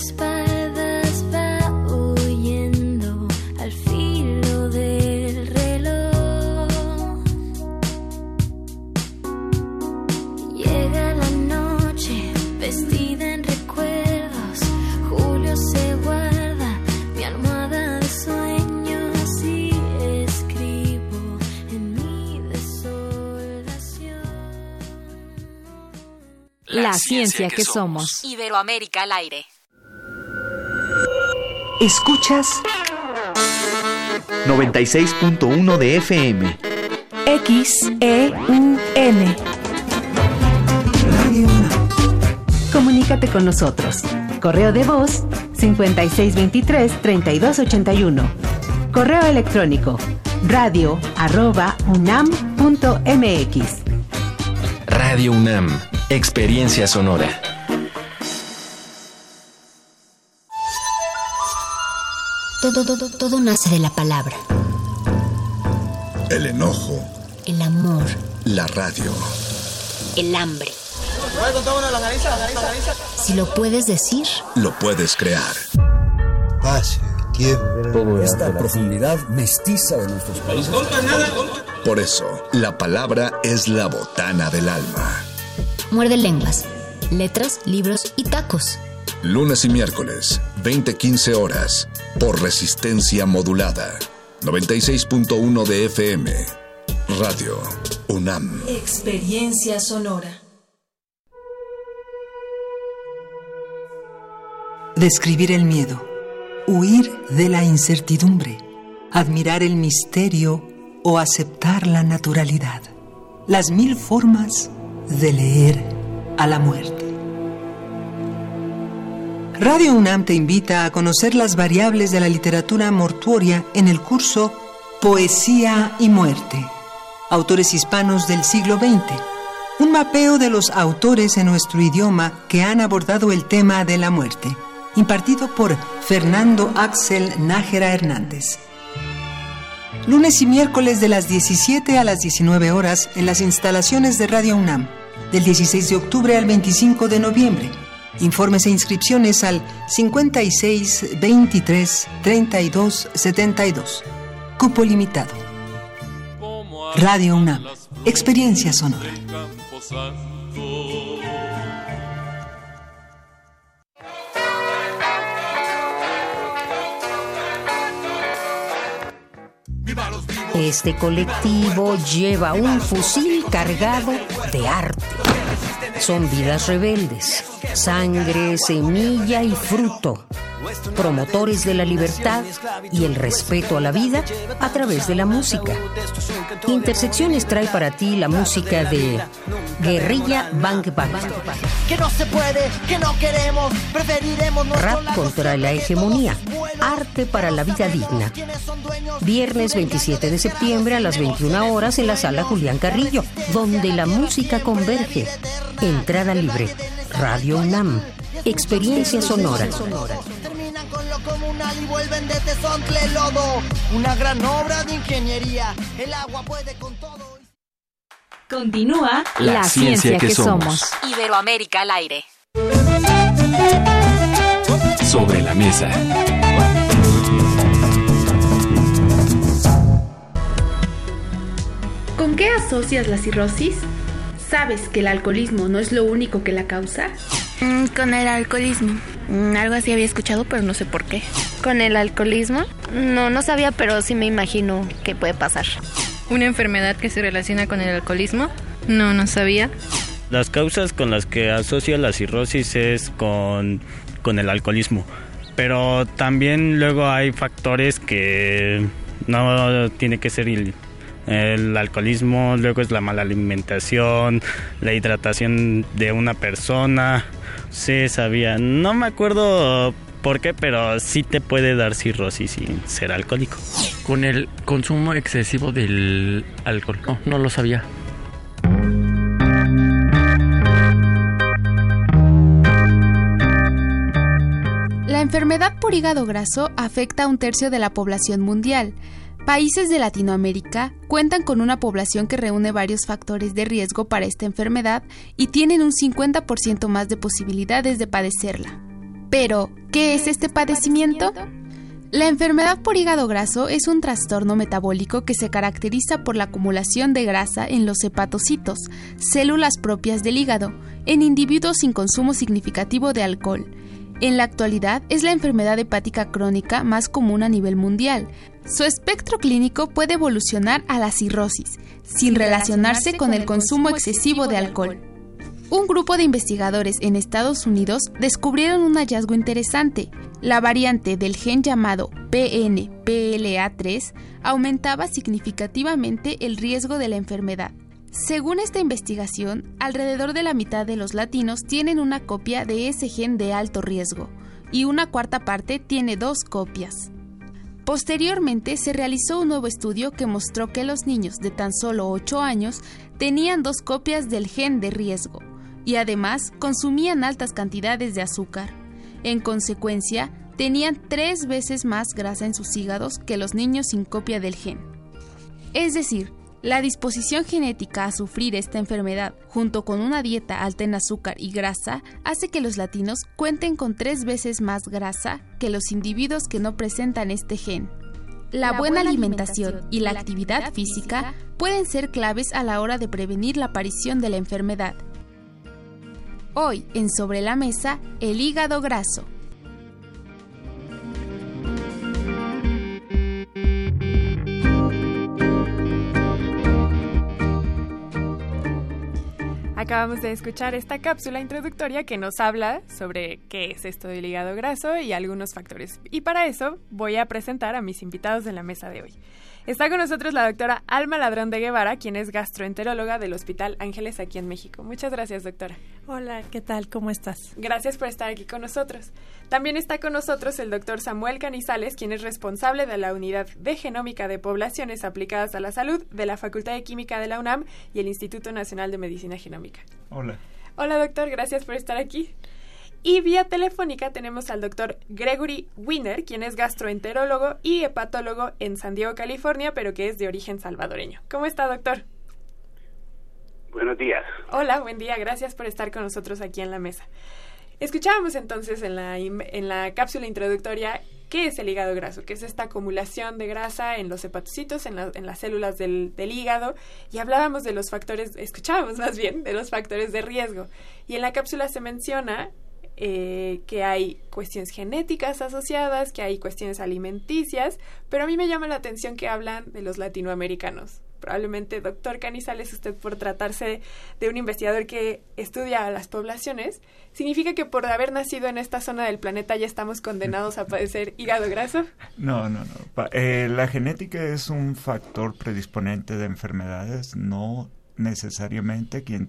La ciencia que somos. Iberoamérica al aire. Escuchas 96.1 de FM. XEUN. Comunícate con nosotros. Correo de voz 5623-3281. Correo electrónico radio arroba unam.mx. Radio UNAM, Experiencia Sonora. Todo, todo, todo nace de la palabra. El enojo, El amor, la radio. El hambre. Si lo puedes decir, Lo puedes crear. Espacio, tiempo. Esta profundidad mestiza de nuestros países. Por eso, la palabra es la botana del alma. Muerde lenguas, letras, libros y tacos. Lunes y miércoles, 20-15 horas, por resistencia modulada. 96.1 de FM. Radio UNAM. Experiencia sonora. Describir el miedo, huir de la incertidumbre, admirar el misterio o aceptar la naturalidad. Las mil formas de leer a la muerte. Radio UNAM te invita a conocer las variables de la literatura mortuoria en el curso Poesía y Muerte. Autores hispanos del siglo XX. Un mapeo de los autores en nuestro idioma que han abordado el tema de la muerte impartido por Fernando Axel Nájera Hernández. Lunes y miércoles de las 17 a las 19 horas en las instalaciones de Radio UNAM, del 16 de octubre al 25 de noviembre. Informes e inscripciones al 56 23 32 72. Cupo limitado. Radio UNAM. Experiencia sonora. Este colectivo lleva un fusil cargado de arte. Son vidas rebeldes, sangre, semilla y fruto, promotores de la libertad y el respeto a la vida a través de la música. Intersecciones trae para ti la música de Guerrilla Bang Bang. Que no se puede, que no queremos, preferiremos Rap contra la hegemonía. Arte para la vida digna. Viernes 27 de septiembre a las 21 horas en la sala Julián Carrillo, donde la música converge. Entrada libre. Radio UNAM. Experiencia sonora. Comunal y vuelven de Tezontle lodo. Una gran obra de ingeniería. El agua puede con todo. Continúa La ciencia que somos. Iberoamérica al aire. Sobre la mesa. ¿Con qué asocias la cirrosis? ¿Sabes que el alcoholismo no es lo único que la causa? Mm, con el alcoholismo. Mm, algo así había escuchado, pero no sé por qué. ¿Con el alcoholismo? No, no sabía, pero sí me imagino que puede pasar. ¿Una enfermedad que se relaciona con el alcoholismo? No, no sabía. Las causas con las que asocia la cirrosis es con, con el alcoholismo. Pero también luego hay factores que no tiene que ser el, alcoholismo, luego es la mala alimentación, la hidratación de una persona. Sí, sabía. No me acuerdo por qué, pero sí te puede dar cirrosis sin ser alcohólico. Con el consumo excesivo del alcohol. No, no lo sabía. La enfermedad por hígado graso afecta a un tercio de la población mundial. Países de Latinoamérica cuentan con una población que reúne varios factores de riesgo para esta enfermedad y tienen un 50% más de posibilidades de padecerla. Pero, ¿qué es este padecimiento? La enfermedad por hígado graso es un trastorno metabólico que se caracteriza por la acumulación de grasa en los hepatocitos, células propias del hígado, en individuos sin consumo significativo de alcohol. En la actualidad es la enfermedad hepática crónica más común a nivel mundial. Su espectro clínico puede evolucionar a la cirrosis, sin relacionarse con el consumo excesivo de alcohol. Un grupo de investigadores en Estados Unidos descubrieron un hallazgo interesante. La variante del gen llamado PNPLA3 aumentaba significativamente el riesgo de la enfermedad. Según esta investigación, alrededor de la mitad de los latinos tienen una copia de ese gen de alto riesgo y una cuarta parte tiene dos copias. Posteriormente se realizó un nuevo estudio que mostró que los niños de tan solo 8 años tenían dos copias del gen de riesgo y además consumían altas cantidades de azúcar. En consecuencia, tenían tres veces más grasa en sus hígados que los niños sin copia del gen. Es decir, La disposición genética a sufrir esta enfermedad, junto con una dieta alta en azúcar y grasa, hace que los latinos cuenten con tres veces más grasa que los individuos que no presentan este gen. La, buena, alimentación, y la actividad física pueden ser claves a la hora de prevenir la aparición de la enfermedad. Hoy, en Sobre la Mesa, el hígado graso. Acabamos de escuchar esta cápsula introductoria que nos habla sobre qué es esto del hígado graso y algunos factores. Y para eso voy a presentar a mis invitados de la mesa de hoy. Está con nosotros la doctora Alma Ladrón de Guevara, quien es gastroenteróloga del Hospital Ángeles aquí en México. Muchas gracias, doctora. Hola, ¿qué tal? ¿Cómo estás? Gracias por estar aquí con nosotros. También está con nosotros el doctor Samuel Canizales, quien es responsable de la Unidad de Genómica de Poblaciones Aplicadas a la Salud de la Facultad de Química de la UNAM y el Instituto Nacional de Medicina Genómica. Hola. Hola, doctor. Gracias por estar aquí. Y vía telefónica tenemos al doctor Gregory Wiener, quien es gastroenterólogo y hepatólogo en San Diego, California, pero que es de origen salvadoreño. ¿Cómo está, doctor? Buenos días. Hola, buen día. Gracias por estar con nosotros aquí en la mesa. Escuchábamos entonces en la, en la cápsula introductoria qué es el hígado graso, que es esta acumulación de grasa en los hepatocitos, en, en las células del, del, hígado, y hablábamos de los factores, escuchábamos más bien, de los factores de riesgo. Y en la cápsula se menciona eh, que hay cuestiones genéticas asociadas, que hay cuestiones alimenticias, pero a mí me llama la atención que hablan de los latinoamericanos. Probablemente, doctor Canizales, usted por tratarse de un investigador que estudia a las poblaciones, ¿significa que por haber nacido en esta zona del planeta ya estamos condenados a padecer hígado graso? No, no, no. Eh, la genética es un factor predisponente de enfermedades, no necesariamente quien,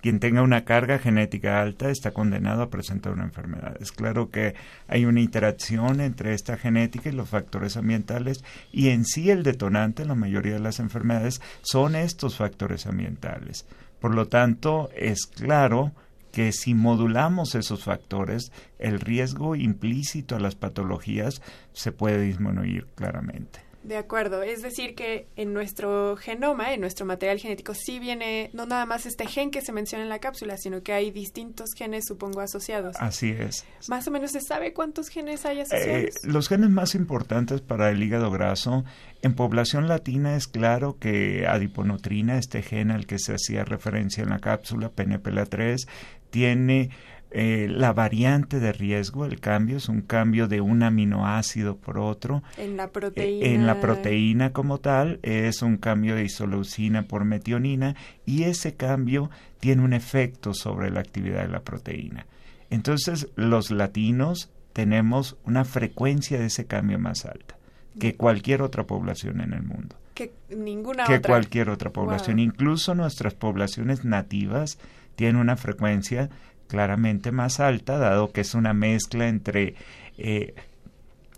quien tenga una carga genética alta está condenado a presentar una enfermedad. Es claro que hay una interacción entre esta genética y los factores ambientales y en sí el detonante en la mayoría de las enfermedades son estos factores ambientales. Por lo tanto, es claro que si modulamos esos factores, el riesgo implícito a las patologías se puede disminuir claramente. De acuerdo, es decir que en nuestro genoma, en nuestro material genético, sí viene no nada más este gen que se menciona en la cápsula, sino que hay distintos genes, supongo, asociados. Así es. Más o menos se sabe cuántos genes hay asociados. Eh, los genes más importantes para el hígado graso, en población latina es claro que adiponutrina, este gen al que se hacía referencia en la cápsula, PNPLA3, tiene eh, la variante de riesgo, el cambio es un cambio de un aminoácido por otro. En la proteína. en la proteína como tal es un cambio de isoleucina por metionina y ese cambio tiene un efecto sobre la actividad de la proteína. Entonces los latinos tenemos una frecuencia de ese cambio más alta que cualquier otra población en el mundo. Que ninguna que cualquier otra población. Incluso nuestras poblaciones nativas tienen una frecuencia claramente más alta, dado que es una mezcla entre eh,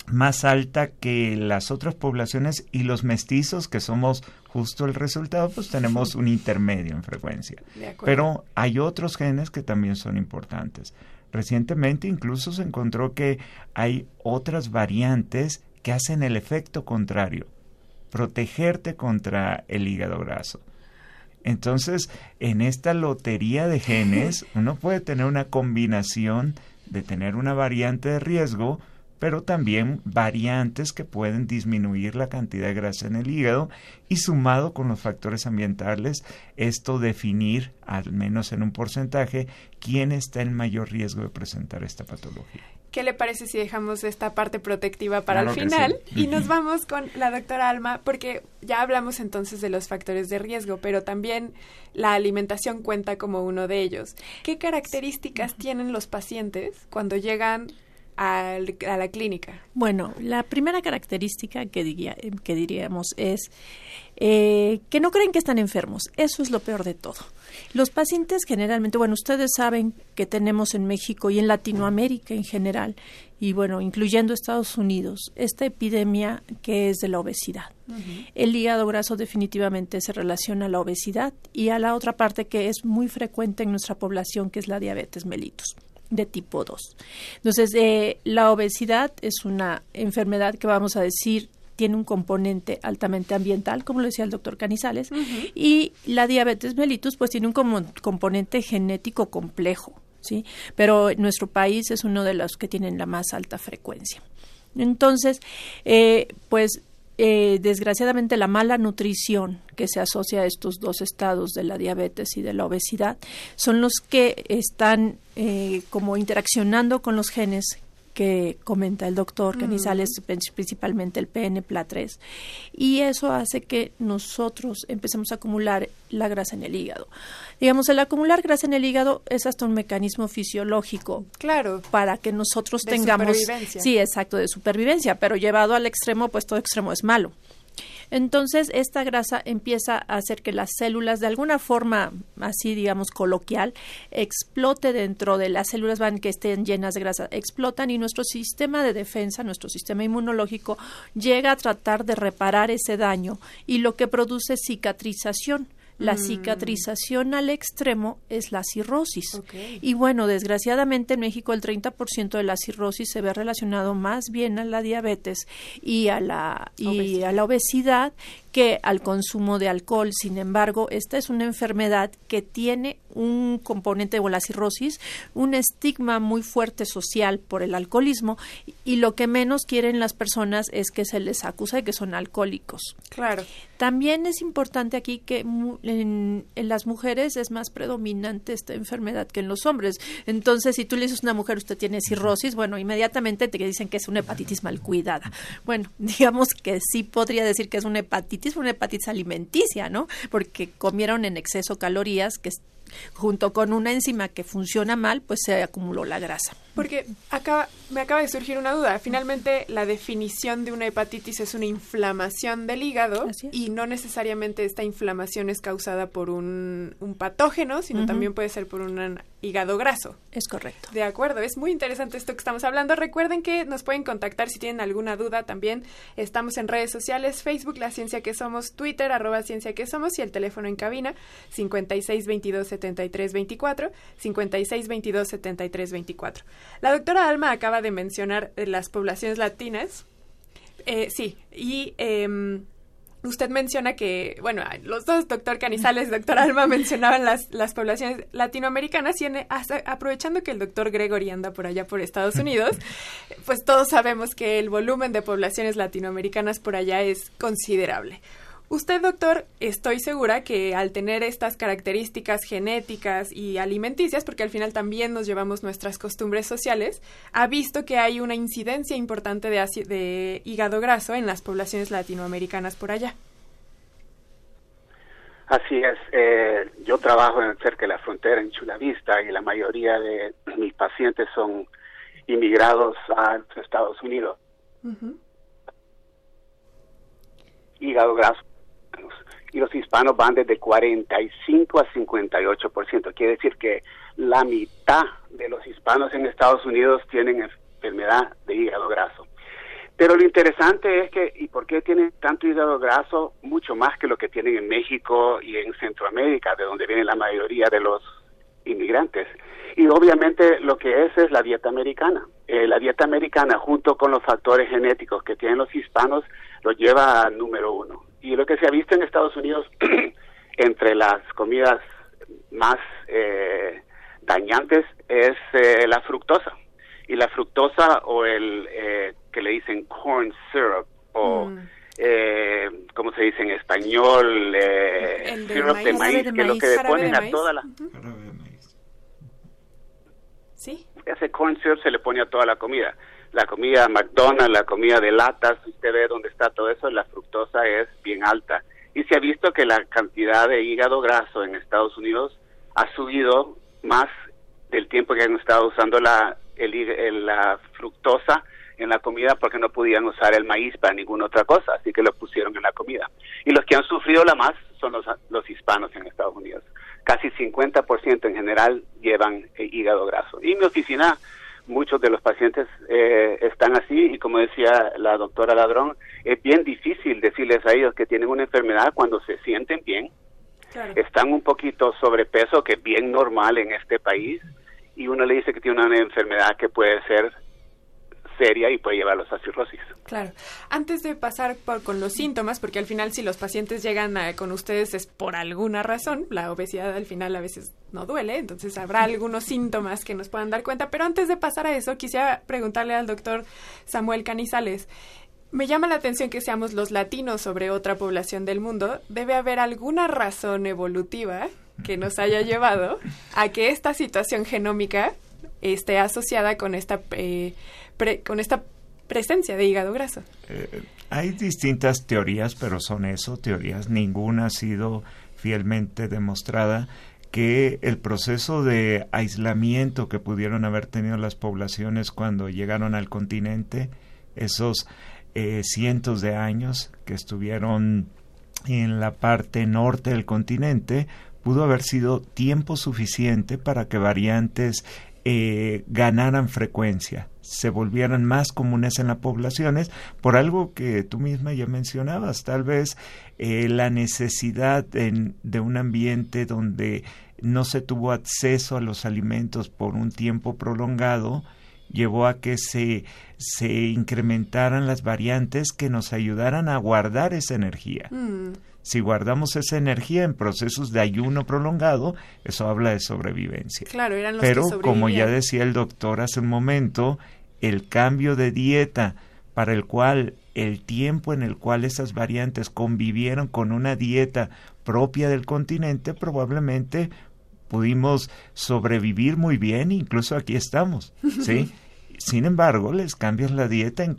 más alta que las otras poblaciones y los mestizos, que somos justo el resultado, pues tenemos un intermedio en frecuencia. Pero hay otros genes que también son importantes. Recientemente incluso se encontró que hay otras variantes que hacen el efecto contrario, protegerte contra el hígado graso. Entonces, en esta lotería de genes, uno puede tener una combinación de tener una variante de riesgo, pero también variantes que pueden disminuir la cantidad de grasa en el hígado y sumado con los factores ambientales, esto definir, al menos en un porcentaje, quién está en mayor riesgo de presentar esta patología. ¿Qué le parece si dejamos esta parte protectiva para el final y nos vamos con la doctora Alma? Porque ya hablamos entonces de los factores de riesgo, pero también la alimentación cuenta como uno de ellos. ¿Qué características tienen los pacientes cuando llegan a, la clínica? Bueno, la primera característica que, diría, que diríamos es eh, que no creen que están enfermos. Eso es lo peor de todo. Los pacientes generalmente, bueno, ustedes saben que tenemos en México y en Latinoamérica en general, y bueno, incluyendo Estados Unidos, esta epidemia que es de la obesidad. El hígado graso definitivamente se relaciona a la obesidad y a la otra parte que es muy frecuente en nuestra población, que es la diabetes mellitus de tipo 2. Entonces, eh, la obesidad es una enfermedad que vamos a decir tiene un componente altamente ambiental, como lo decía el doctor Canizales, y la diabetes mellitus pues tiene un componente genético complejo, ¿sí? Pero nuestro país es uno de los que tienen la más alta frecuencia. Entonces, eh, pues eh, desgraciadamente la mala nutrición que se asocia a estos dos estados de la diabetes y de la obesidad son los que están eh, como interaccionando con los genes que comenta el doctor Canizales, principalmente el PNPLA3, y eso hace que nosotros empecemos a acumular la grasa en el hígado. Digamos, el acumular grasa en el hígado es hasta un mecanismo fisiológico. Claro. Para que nosotros tengamos. Sí, exacto, de supervivencia, pero llevado al extremo, pues todo extremo es malo. Entonces, esta grasa empieza a hacer que las células, de alguna forma así, digamos, coloquial, explote dentro de las células van que estén llenas de grasa, explotan y nuestro sistema de defensa, nuestro sistema inmunológico, llega a tratar de reparar ese daño y lo que produce cicatrización. La mm. cicatrización al extremo es la cirrosis. Y bueno, desgraciadamente en México el 30% de la cirrosis se ve relacionado más bien a la diabetes y a la, y a la obesidad que al consumo de alcohol. Sin embargo, esta es una enfermedad que tiene un componente o la cirrosis, un estigma muy fuerte social por el alcoholismo y lo que menos quieren las personas es que se les acusa de que son alcohólicos. Claro. También es importante aquí que en, las mujeres es más predominante esta enfermedad que en los hombres. Entonces, si tú le dices a una mujer, usted tiene cirrosis, bueno, inmediatamente te dicen que es una hepatitis mal cuidada. Bueno, digamos que sí podría decir que es una hepatitis una hepatitis alimenticia, ¿no? Porque comieron en exceso calorías que junto con una enzima que funciona mal, pues se acumuló la grasa. Porque acaba, me acaba de surgir una duda. Finalmente, la definición de una hepatitis es una inflamación del hígado y no necesariamente esta inflamación es causada por un, patógeno, sino también puede ser por un hígado graso. Es correcto. De acuerdo, es muy interesante esto que estamos hablando. Recuerden que nos pueden contactar si tienen alguna duda también. Estamos en redes sociales, Facebook, La Ciencia que Somos, Twitter, arroba Ciencia que Somos y el teléfono en cabina 56227324, 56227324. La doctora Alma acaba de mencionar eh, las poblaciones latinas. Eh, sí, y em, usted menciona que, bueno, los dos, doctor Canizales, doctor Alma, mencionaban las, las poblaciones latinoamericanas y aprovechando que el doctor Gregory anda por allá por Estados Unidos, pues todos sabemos que el volumen de poblaciones latinoamericanas por allá es considerable. Usted, doctor, estoy segura que al tener estas características genéticas y alimenticias, porque al final también nos llevamos nuestras costumbres sociales, ha visto que hay una incidencia importante de, de hígado graso en las poblaciones latinoamericanas por allá. Así es. Eh, yo trabajo en, cerca de la frontera en Chulavista y la mayoría de mis pacientes son inmigrados a los Estados Unidos. Hígado graso y los hispanos van desde 45 a 58%. Quiere decir que la mitad de los hispanos en Estados Unidos tienen enfermedad de hígado graso. Pero lo interesante es que, ¿y por qué tienen tanto hígado graso? Mucho más que lo que tienen en México y en Centroamérica, de donde viene la mayoría de los inmigrantes. Y obviamente lo que es es la dieta americana. Eh, la dieta americana, junto con los factores genéticos que tienen los hispanos, lo lleva al número uno. Y lo que se ha visto en Estados Unidos entre las comidas más eh, dañantes es eh, la fructosa. Y la fructosa o el eh, que le dicen corn syrup o mm. eh, ¿cómo se dice en español? Eh, syrup de maíz, que es lo que le ponen a toda la... ¿Sí? Ese corn syrup se le pone a toda la comida la comida McDonald's, la comida de latas, usted ve dónde está todo eso, la fructosa es bien alta. Y se ha visto que la cantidad de hígado graso en Estados Unidos ha subido más del tiempo que han estado usando la, el, la fructosa en la comida porque no podían usar el maíz para ninguna otra cosa, así que lo pusieron en la comida. Y los que han sufrido la más son los, los hispanos en Estados Unidos. Casi 50% en general llevan eh, hígado graso. Y mi oficina muchos de los pacientes eh, están así y como decía la doctora Ladrón, es bien difícil decirles a ellos que tienen una enfermedad cuando se sienten bien, están un poquito sobrepeso, que es bien normal en este país, y uno le dice que tiene una enfermedad que puede ser seria y puede llevarlos a cirrosis. Claro. Antes de pasar por, con los síntomas, porque al final si los pacientes llegan a- con ustedes es por alguna razón, la obesidad al final a veces no duele, entonces habrá algunos síntomas que nos puedan dar cuenta. Pero antes de pasar a eso, quisiera preguntarle al doctor Samuel Canizales. Me llama la atención que seamos los latinos sobre otra población del mundo. Debe haber alguna razón evolutiva que nos haya llevado a que esta situación genómica esté asociada con esta, eh, con esta presencia de hígado graso. Eh, hay distintas teorías, pero son eso, teorías. Ninguna ha sido fielmente demostrada que el proceso de aislamiento que pudieron haber tenido las poblaciones cuando llegaron al continente, esos eh, cientos de años que estuvieron en la parte norte del continente, pudo haber sido tiempo suficiente para que variantes eh, ganaran frecuencia, se volvieran más comunes en las poblaciones, por algo que tú misma ya mencionabas, tal vez eh, la necesidad en- de un ambiente donde no se tuvo acceso a los alimentos por un tiempo prolongado, llevó a que se, se incrementaran las variantes que nos ayudaran a guardar esa energía. Mm, Si guardamos esa energía en procesos de ayuno prolongado, eso habla de sobrevivencia. Claro, eran los Pero que como ya decía el doctor hace un momento, el cambio de dieta para el cual el tiempo en el cual esas variantes convivieron con una dieta propia del continente, probablemente pudimos sobrevivir muy bien, incluso aquí estamos, ¿sí? Sin embargo, les cambias la dieta en,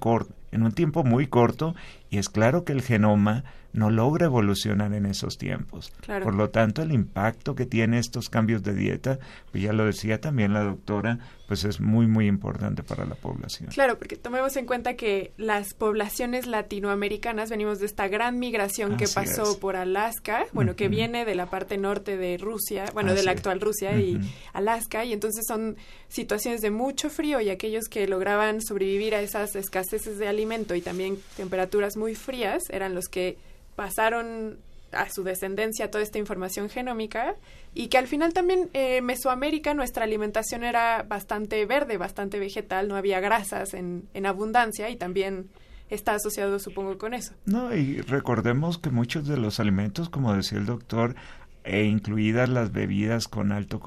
en un tiempo muy corto y es claro que el genoma no logra evolucionar en esos tiempos. Claro. Por lo tanto, el impacto que tiene estos cambios de dieta, pues ya lo decía también la doctora, pues es muy, muy importante para la población. Claro, porque tomemos en cuenta que las poblaciones latinoamericanas venimos de esta gran migración que pasó es. por Alaska, bueno, que viene de la parte norte de Rusia, bueno, de la actual Rusia y. Alaska, y entonces son situaciones de mucho frío y aquellos que lograban sobrevivir a esas escaseces de alimento y también temperaturas muy frías eran los que pasaron a su descendencia toda esta información genómica y que al final también eh, Mesoamérica nuestra alimentación era bastante verde, bastante vegetal, no había grasas en, en abundancia y también está asociado supongo con eso. No, y recordemos que muchos de los alimentos, como decía el doctor, e incluidas las bebidas con alto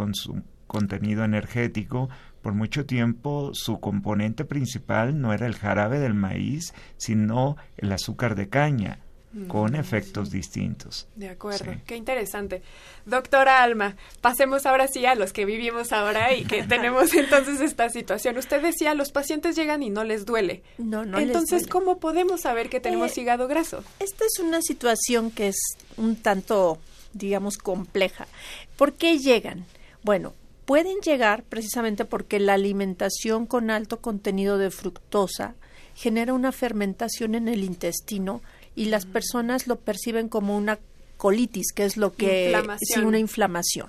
contenido energético, por mucho tiempo su componente principal no era el jarabe del maíz, sino el azúcar de caña, con Mm, efectos distintos. De acuerdo, Sí. qué interesante. Doctora Alma, pasemos ahora sí a los que vivimos ahora y que tenemos entonces esta situación. Usted decía, los pacientes llegan y no les duele. No, no les Entonces, duele. ¿cómo podemos saber que tenemos Eh, hígado graso? Esta es una situación que es un tanto, digamos, compleja. ¿Por qué llegan? Bueno, pueden llegar precisamente porque la alimentación con alto contenido de fructosa genera una fermentación en el intestino y las personas lo perciben como una colitis, que es lo que sí, una inflamación.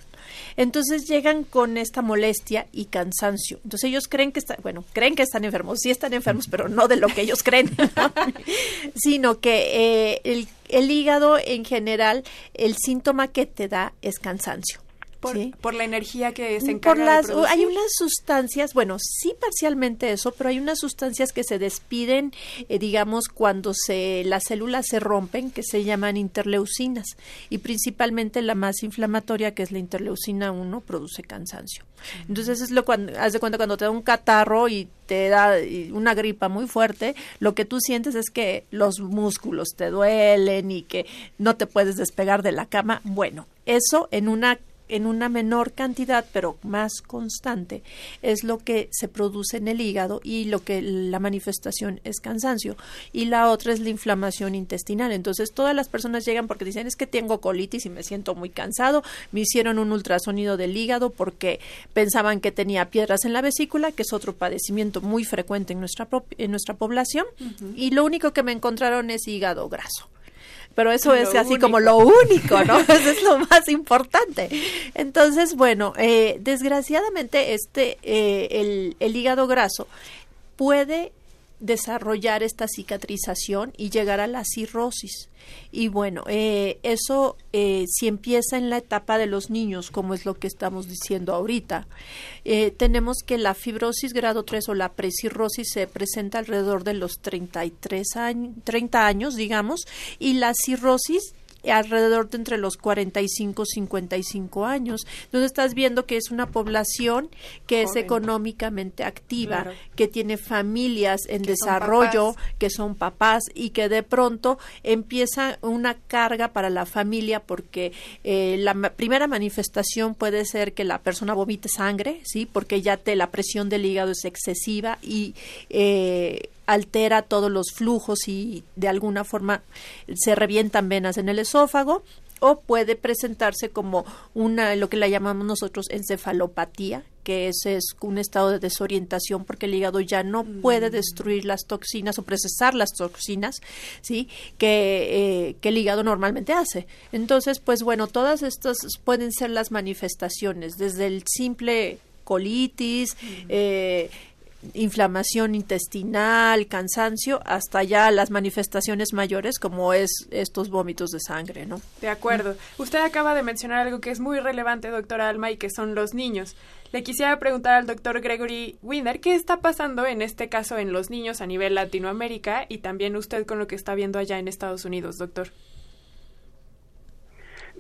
Entonces llegan con esta molestia y cansancio. Entonces ellos creen que están, bueno, creen que están enfermos, sí están enfermos, pero no de lo que ellos creen, ¿no? sino que eh, el, el hígado en general, el síntoma que te da es cansancio. Por, ¿sí? por la energía que se Por encarga las, de producir. hay unas sustancias, bueno, sí parcialmente eso, pero hay unas sustancias que se despiden, eh, digamos, cuando se las células se rompen, que se llaman interleucinas, y principalmente la más inflamatoria, que es la interleucina 1, produce cansancio. Entonces es lo cuando haz de cuenta cuando te da un catarro y te da una gripa muy fuerte, lo que tú sientes es que los músculos te duelen y que no te puedes despegar de la cama. Bueno, eso en una en una menor cantidad, pero más constante, es lo que se produce en el hígado y lo que la manifestación es cansancio. Y la otra es la inflamación intestinal. Entonces, todas las personas llegan porque dicen, es que tengo colitis y me siento muy cansado. Me hicieron un ultrasonido del hígado porque pensaban que tenía piedras en la vesícula, que es otro padecimiento muy frecuente en nuestra, en nuestra población. Y lo único que me encontraron es hígado graso pero eso Lo es así único. como lo único, ¿no? Eso es lo más importante. Entonces, bueno, eh, desgraciadamente este, eh, el, el hígado graso puede desarrollar esta cicatrización y llegar a la cirrosis. Y bueno, eh, eso eh, si empieza en la etapa de los niños, como es lo que estamos diciendo ahorita, eh, tenemos que la fibrosis grado 3 o la precirrosis se presenta alrededor de los 33 años, 30 años, digamos, y la cirrosis alrededor de entre los 45 y 55 años. Entonces estás viendo que es una población que es económicamente activa, que tiene familias en desarrollo, que son papás y que de pronto empieza una carga para la familia porque eh, la primera manifestación puede ser que la persona vomite sangre, sí, porque ya te la presión del hígado es excesiva y eh, altera todos los flujos y de alguna forma se revientan venas en el esófago o puede presentarse como una lo que la llamamos nosotros encefalopatía que es, es un estado de desorientación porque el hígado ya no puede mm. destruir las toxinas o procesar las toxinas sí que, eh, que el hígado normalmente hace. Entonces pues bueno todas estas pueden ser las manifestaciones desde el simple colitis eh, inflamación intestinal, cansancio, hasta ya las manifestaciones mayores como es estos vómitos de sangre, ¿no? De acuerdo. Usted acaba de mencionar algo que es muy relevante, doctora Alma, y que son los niños. Le quisiera preguntar al doctor Gregory Wiener qué está pasando en este caso en los niños a nivel Latinoamérica y también usted con lo que está viendo allá en Estados Unidos, doctor.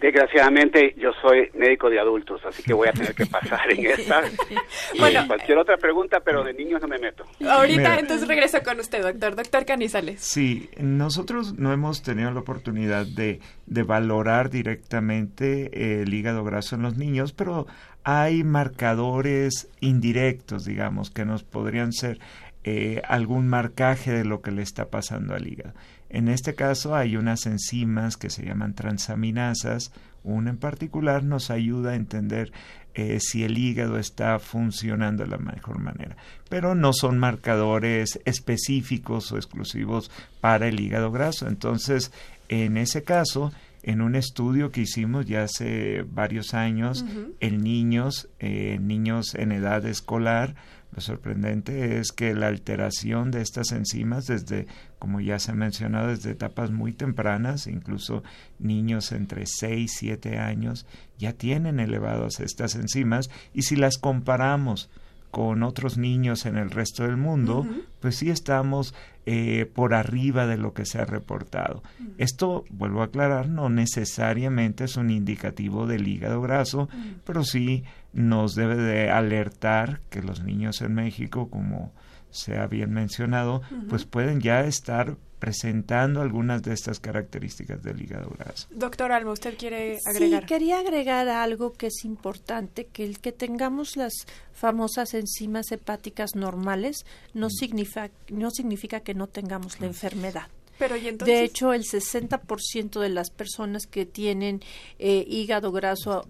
Desgraciadamente yo soy médico de adultos, así que voy a tener que pasar en esta. bueno, cualquier otra pregunta, pero de niños no me meto. Ahorita entonces regreso con usted, doctor. Doctor Canizales. Sí, nosotros no hemos tenido la oportunidad de, de valorar directamente el hígado graso en los niños, pero hay marcadores indirectos, digamos, que nos podrían ser eh, algún marcaje de lo que le está pasando al hígado. En este caso hay unas enzimas que se llaman transaminasas. Una en particular nos ayuda a entender eh, si el hígado está funcionando de la mejor manera. Pero no son marcadores específicos o exclusivos para el hígado graso. Entonces, en ese caso, en un estudio que hicimos ya hace varios años en niños, eh, niños en edad escolar, lo sorprendente es que la alteración de estas enzimas desde, como ya se ha mencionado, desde etapas muy tempranas, incluso niños entre 6 y 7 años, ya tienen elevadas estas enzimas. Y si las comparamos con otros niños en el resto del mundo, pues sí estamos eh, por arriba de lo que se ha reportado. Esto, vuelvo a aclarar, no necesariamente es un indicativo del hígado graso, pero sí nos debe de alertar que los niños en México, como se ha bien mencionado, pues pueden ya estar presentando algunas de estas características del hígado graso. Doctor Alma, ¿usted quiere agregar? Sí, quería agregar algo que es importante, que el que tengamos las famosas enzimas hepáticas normales no, mm. significa, no significa que no tengamos la enfermedad. Pero, ¿y entonces? De hecho, el 60% de las personas que tienen eh, hígado graso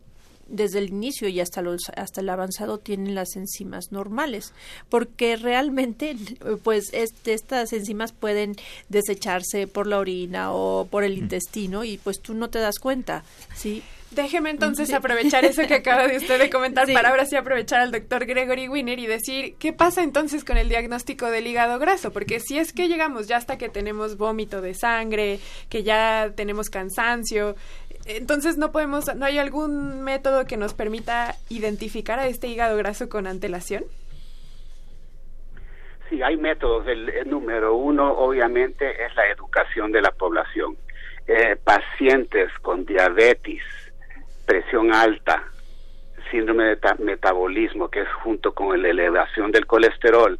desde el inicio y hasta, los, hasta el avanzado tienen las enzimas normales, porque realmente pues este, estas enzimas pueden desecharse por la orina o por el intestino y pues tú no te das cuenta, ¿sí? Déjeme entonces aprovechar eso que acaba de usted de comentar para ahora sí aprovechar al doctor Gregory Winner y decir qué pasa entonces con el diagnóstico del hígado graso, porque si es que llegamos ya hasta que tenemos vómito de sangre, que ya tenemos cansancio, entonces no podemos, no hay algún método que nos permita identificar a este hígado graso con antelación. Sí, hay métodos. El, número uno, obviamente, es la educación de la población. Eh, pacientes con diabetes, presión alta, síndrome de metabolismo, que es junto con la elevación del colesterol,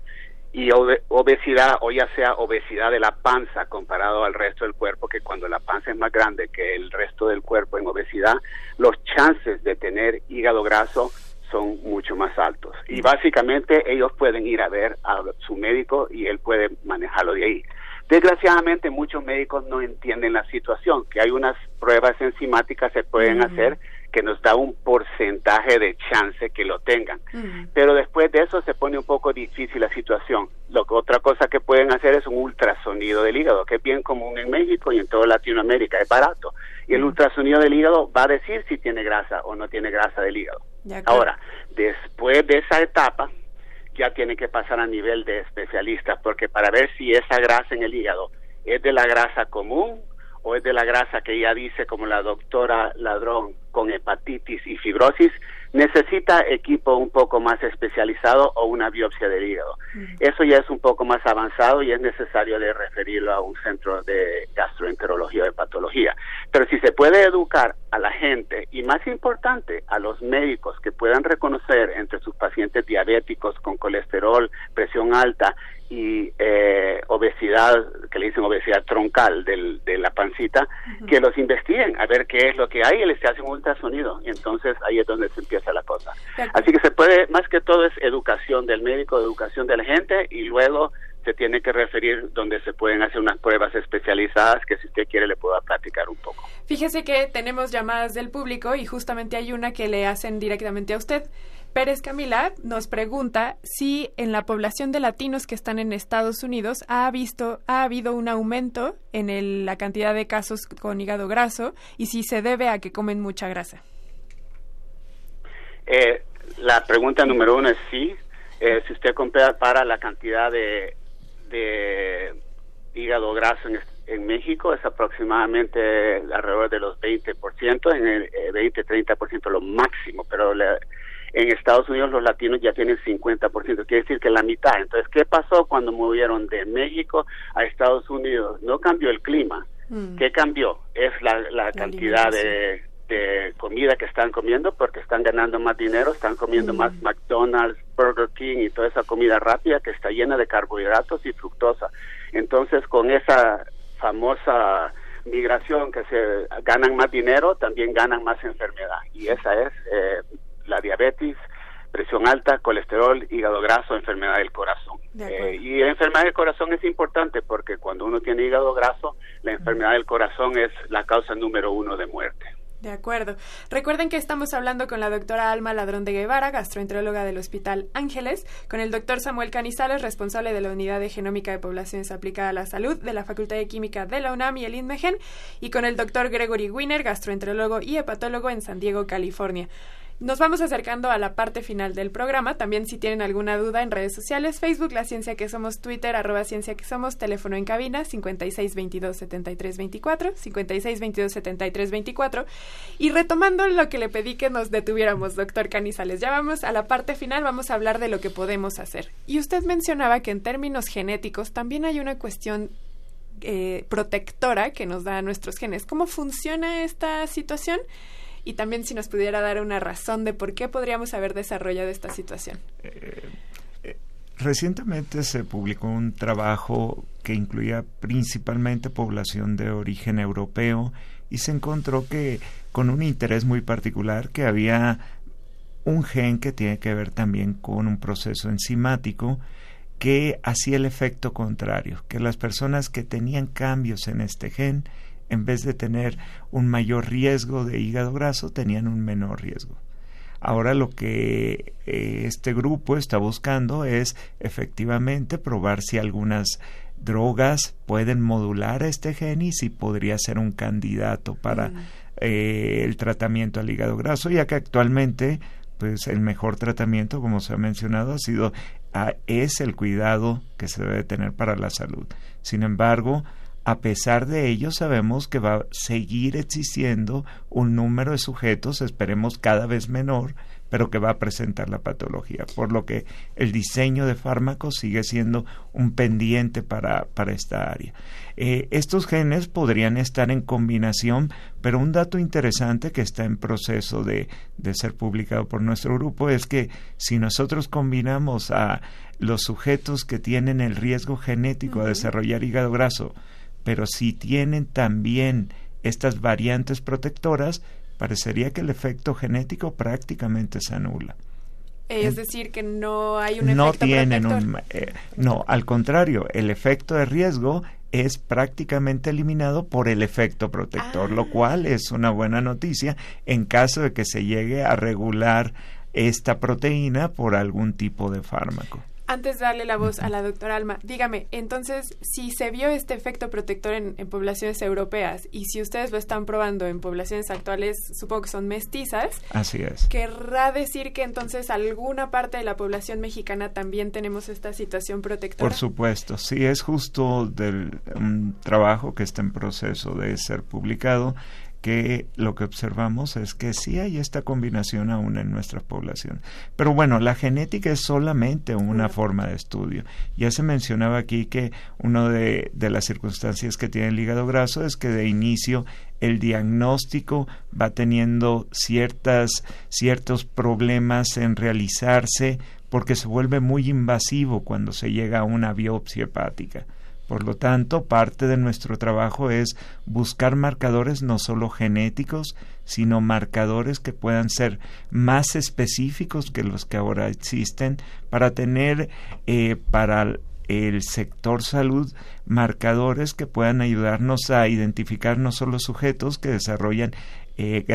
y obesidad, o ya sea obesidad de la panza comparado al resto del cuerpo, que cuando la panza es más grande que el resto del cuerpo en obesidad, los chances de tener hígado graso son mucho más altos. Y básicamente ellos pueden ir a ver a su médico y él puede manejarlo de ahí. Desgraciadamente muchos médicos no entienden la situación, que hay unas pruebas enzimáticas que se pueden hacer que nos da un porcentaje de chance que lo tengan. Pero después de eso se pone un poco difícil la situación. Lo que otra cosa que pueden hacer es un ultrasonido del hígado, que es bien común en México y en toda Latinoamérica, es barato. Y el ultrasonido del hígado va a decir si tiene grasa o no tiene grasa del hígado. Ahora, después de esa etapa, ya tiene que pasar a nivel de especialistas, porque para ver si esa grasa en el hígado es de la grasa común o es de la grasa que ya dice como la doctora Ladrón con hepatitis y fibrosis, necesita equipo un poco más especializado o una biopsia del hígado. Eso ya es un poco más avanzado y es necesario de referirlo a un centro de gastroenterología o de patología. Pero si se puede educar a la gente y más importante a los médicos que puedan reconocer entre sus pacientes diabéticos con colesterol, presión alta y eh, obesidad, que le dicen obesidad troncal del, de la pancita, que los investiguen a ver qué es lo que hay y les hacen un ultrasonido. Y entonces ahí es donde se empieza la cosa. Así que se puede, más que todo es educación del médico, educación de la gente y luego se tiene que referir donde se pueden hacer unas pruebas especializadas que si usted quiere le pueda platicar un poco. Fíjese que tenemos llamadas del público y justamente hay una que le hacen directamente a usted. Pérez Camila nos pregunta si en la población de latinos que están en Estados Unidos ha visto ha habido un aumento en el- la cantidad de casos con hígado graso y si se debe a que comen mucha grasa. Eh, la pregunta número uno es sí. Eh, si usted compara la cantidad de, de hígado graso en, México, es aproximadamente alrededor de los 20%, en el eh, 20-30% lo máximo, pero la- en Estados Unidos los latinos ya tienen 50%, quiere decir que la mitad. Entonces, ¿qué pasó cuando movieron de México a Estados Unidos? No cambió el clima. ¿Qué cambió? Es la, la cantidad de, de comida que están comiendo porque están ganando más dinero, están comiendo más McDonald's, Burger King y toda esa comida rápida que está llena de carbohidratos y fructosa. Entonces, con esa famosa migración que se ganan más dinero, también ganan más enfermedad. Y esa es eh, la diabetes, presión alta, colesterol, hígado graso, enfermedad del corazón. Eh, y la enfermedad del corazón es importante porque cuando uno tiene hígado graso, la enfermedad del corazón es la causa número uno de muerte. De acuerdo. Recuerden que estamos hablando con la doctora Alma Ladrón de Guevara, gastroenteróloga del Hospital Ángeles, con el doctor Samuel Canizales, responsable de la Unidad de Genómica de Poblaciones Aplicada a la Salud de la Facultad de Química de la UNAM y el INMEGEN, y con el doctor Gregory Wiener, gastroenterólogo y hepatólogo en San Diego, California. Nos vamos acercando a la parte final del programa. También si tienen alguna duda en redes sociales, Facebook, La Ciencia que Somos, Twitter, arroba Ciencia que Somos, teléfono en cabina 5622-7324, 5622-7324. Y retomando lo que le pedí que nos detuviéramos, doctor Canizales, ya vamos a la parte final, vamos a hablar de lo que podemos hacer. Y usted mencionaba que en términos genéticos también hay una cuestión eh, protectora que nos da nuestros genes. ¿Cómo funciona esta situación? Y también si nos pudiera dar una razón de por qué podríamos haber desarrollado esta situación. Recientemente se publicó un trabajo que incluía principalmente población de origen europeo y se encontró que con un interés muy particular que había un gen que tiene que ver también con un proceso enzimático que hacía el efecto contrario, que las personas que tenían cambios en este gen, en vez de tener un mayor riesgo de hígado graso, tenían un menor riesgo. Ahora lo que eh, este grupo está buscando es efectivamente probar si algunas drogas pueden modular este gen y si podría ser un candidato para Mm. eh, el tratamiento al hígado graso, ya que actualmente pues el mejor tratamiento, como se ha mencionado, ha sido ah, es el cuidado que se debe tener para la salud. Sin embargo, a pesar de ello, sabemos que va a seguir existiendo un número de sujetos, esperemos cada vez menor, pero que va a presentar la patología, por lo que el diseño de fármacos sigue siendo un pendiente para, para esta área. Eh, estos genes podrían estar en combinación, pero un dato interesante que está en proceso de, de ser publicado por nuestro grupo es que si nosotros combinamos a los sujetos que tienen el riesgo genético a desarrollar hígado graso, pero si tienen también estas variantes protectoras, parecería que el efecto genético prácticamente se anula. Es decir, que no hay un no efecto tienen protector. un eh, no al contrario el efecto de riesgo es prácticamente eliminado por el efecto protector lo cual es una buena noticia en caso de que se llegue a regular esta proteína por algún tipo de fármaco Antes de darle la voz a la doctora Alma, dígame, entonces, si se vio este efecto protector en, en, poblaciones europeas y si ustedes lo están probando en poblaciones actuales, supongo que son mestizas. Así es. ¿Querrá decir que entonces alguna parte de la población mexicana también tenemos esta situación protectora? Por supuesto, sí, es justo del un trabajo que está en proceso de ser publicado que lo que observamos es que sí hay esta combinación aún en nuestra población. Pero bueno, la genética es solamente una forma de estudio. Ya se mencionaba aquí que una de, de, las circunstancias que tiene el hígado graso es que de inicio el diagnóstico va teniendo ciertas, ciertos problemas en realizarse porque se vuelve muy invasivo cuando se llega a una biopsia hepática. Por lo tanto, parte de nuestro trabajo es buscar marcadores no solo genéticos, sino marcadores que puedan ser más específicos que los que ahora existen para tener eh, para el sector salud marcadores que puedan ayudarnos a identificar no solo sujetos que desarrollan eh,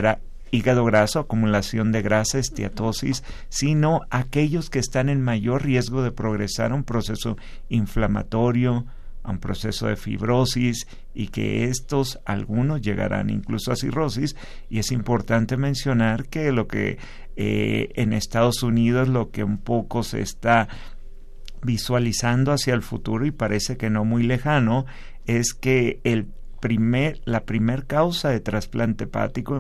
hígado graso, acumulación de grasa, esteatosis, sino aquellos que están en mayor riesgo de progresar a un proceso inflamatorio, a un proceso de fibrosis y que estos algunos llegarán incluso a cirrosis. Y es importante mencionar que lo que eh, en Estados Unidos lo que un poco se está visualizando hacia el futuro y parece que no muy lejano es que el primer, la primer causa de trasplante hepático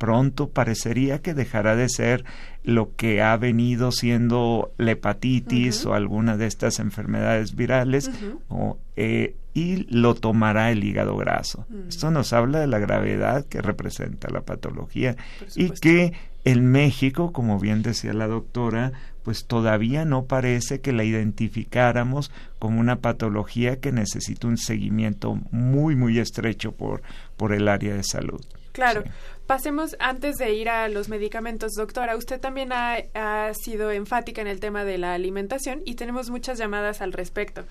pronto parecería que dejará de ser lo que ha venido siendo la hepatitis o alguna de estas enfermedades virales o, eh, y lo tomará el hígado graso. Esto nos habla de la gravedad que representa la patología y que en México, como bien decía la doctora, pues todavía no parece que la identificáramos como una patología que necesita un seguimiento muy muy estrecho por, por el área de salud. Claro. Pasemos antes de ir a los medicamentos, doctora. Usted también ha, sido enfática en el tema de la alimentación y tenemos muchas llamadas al respecto.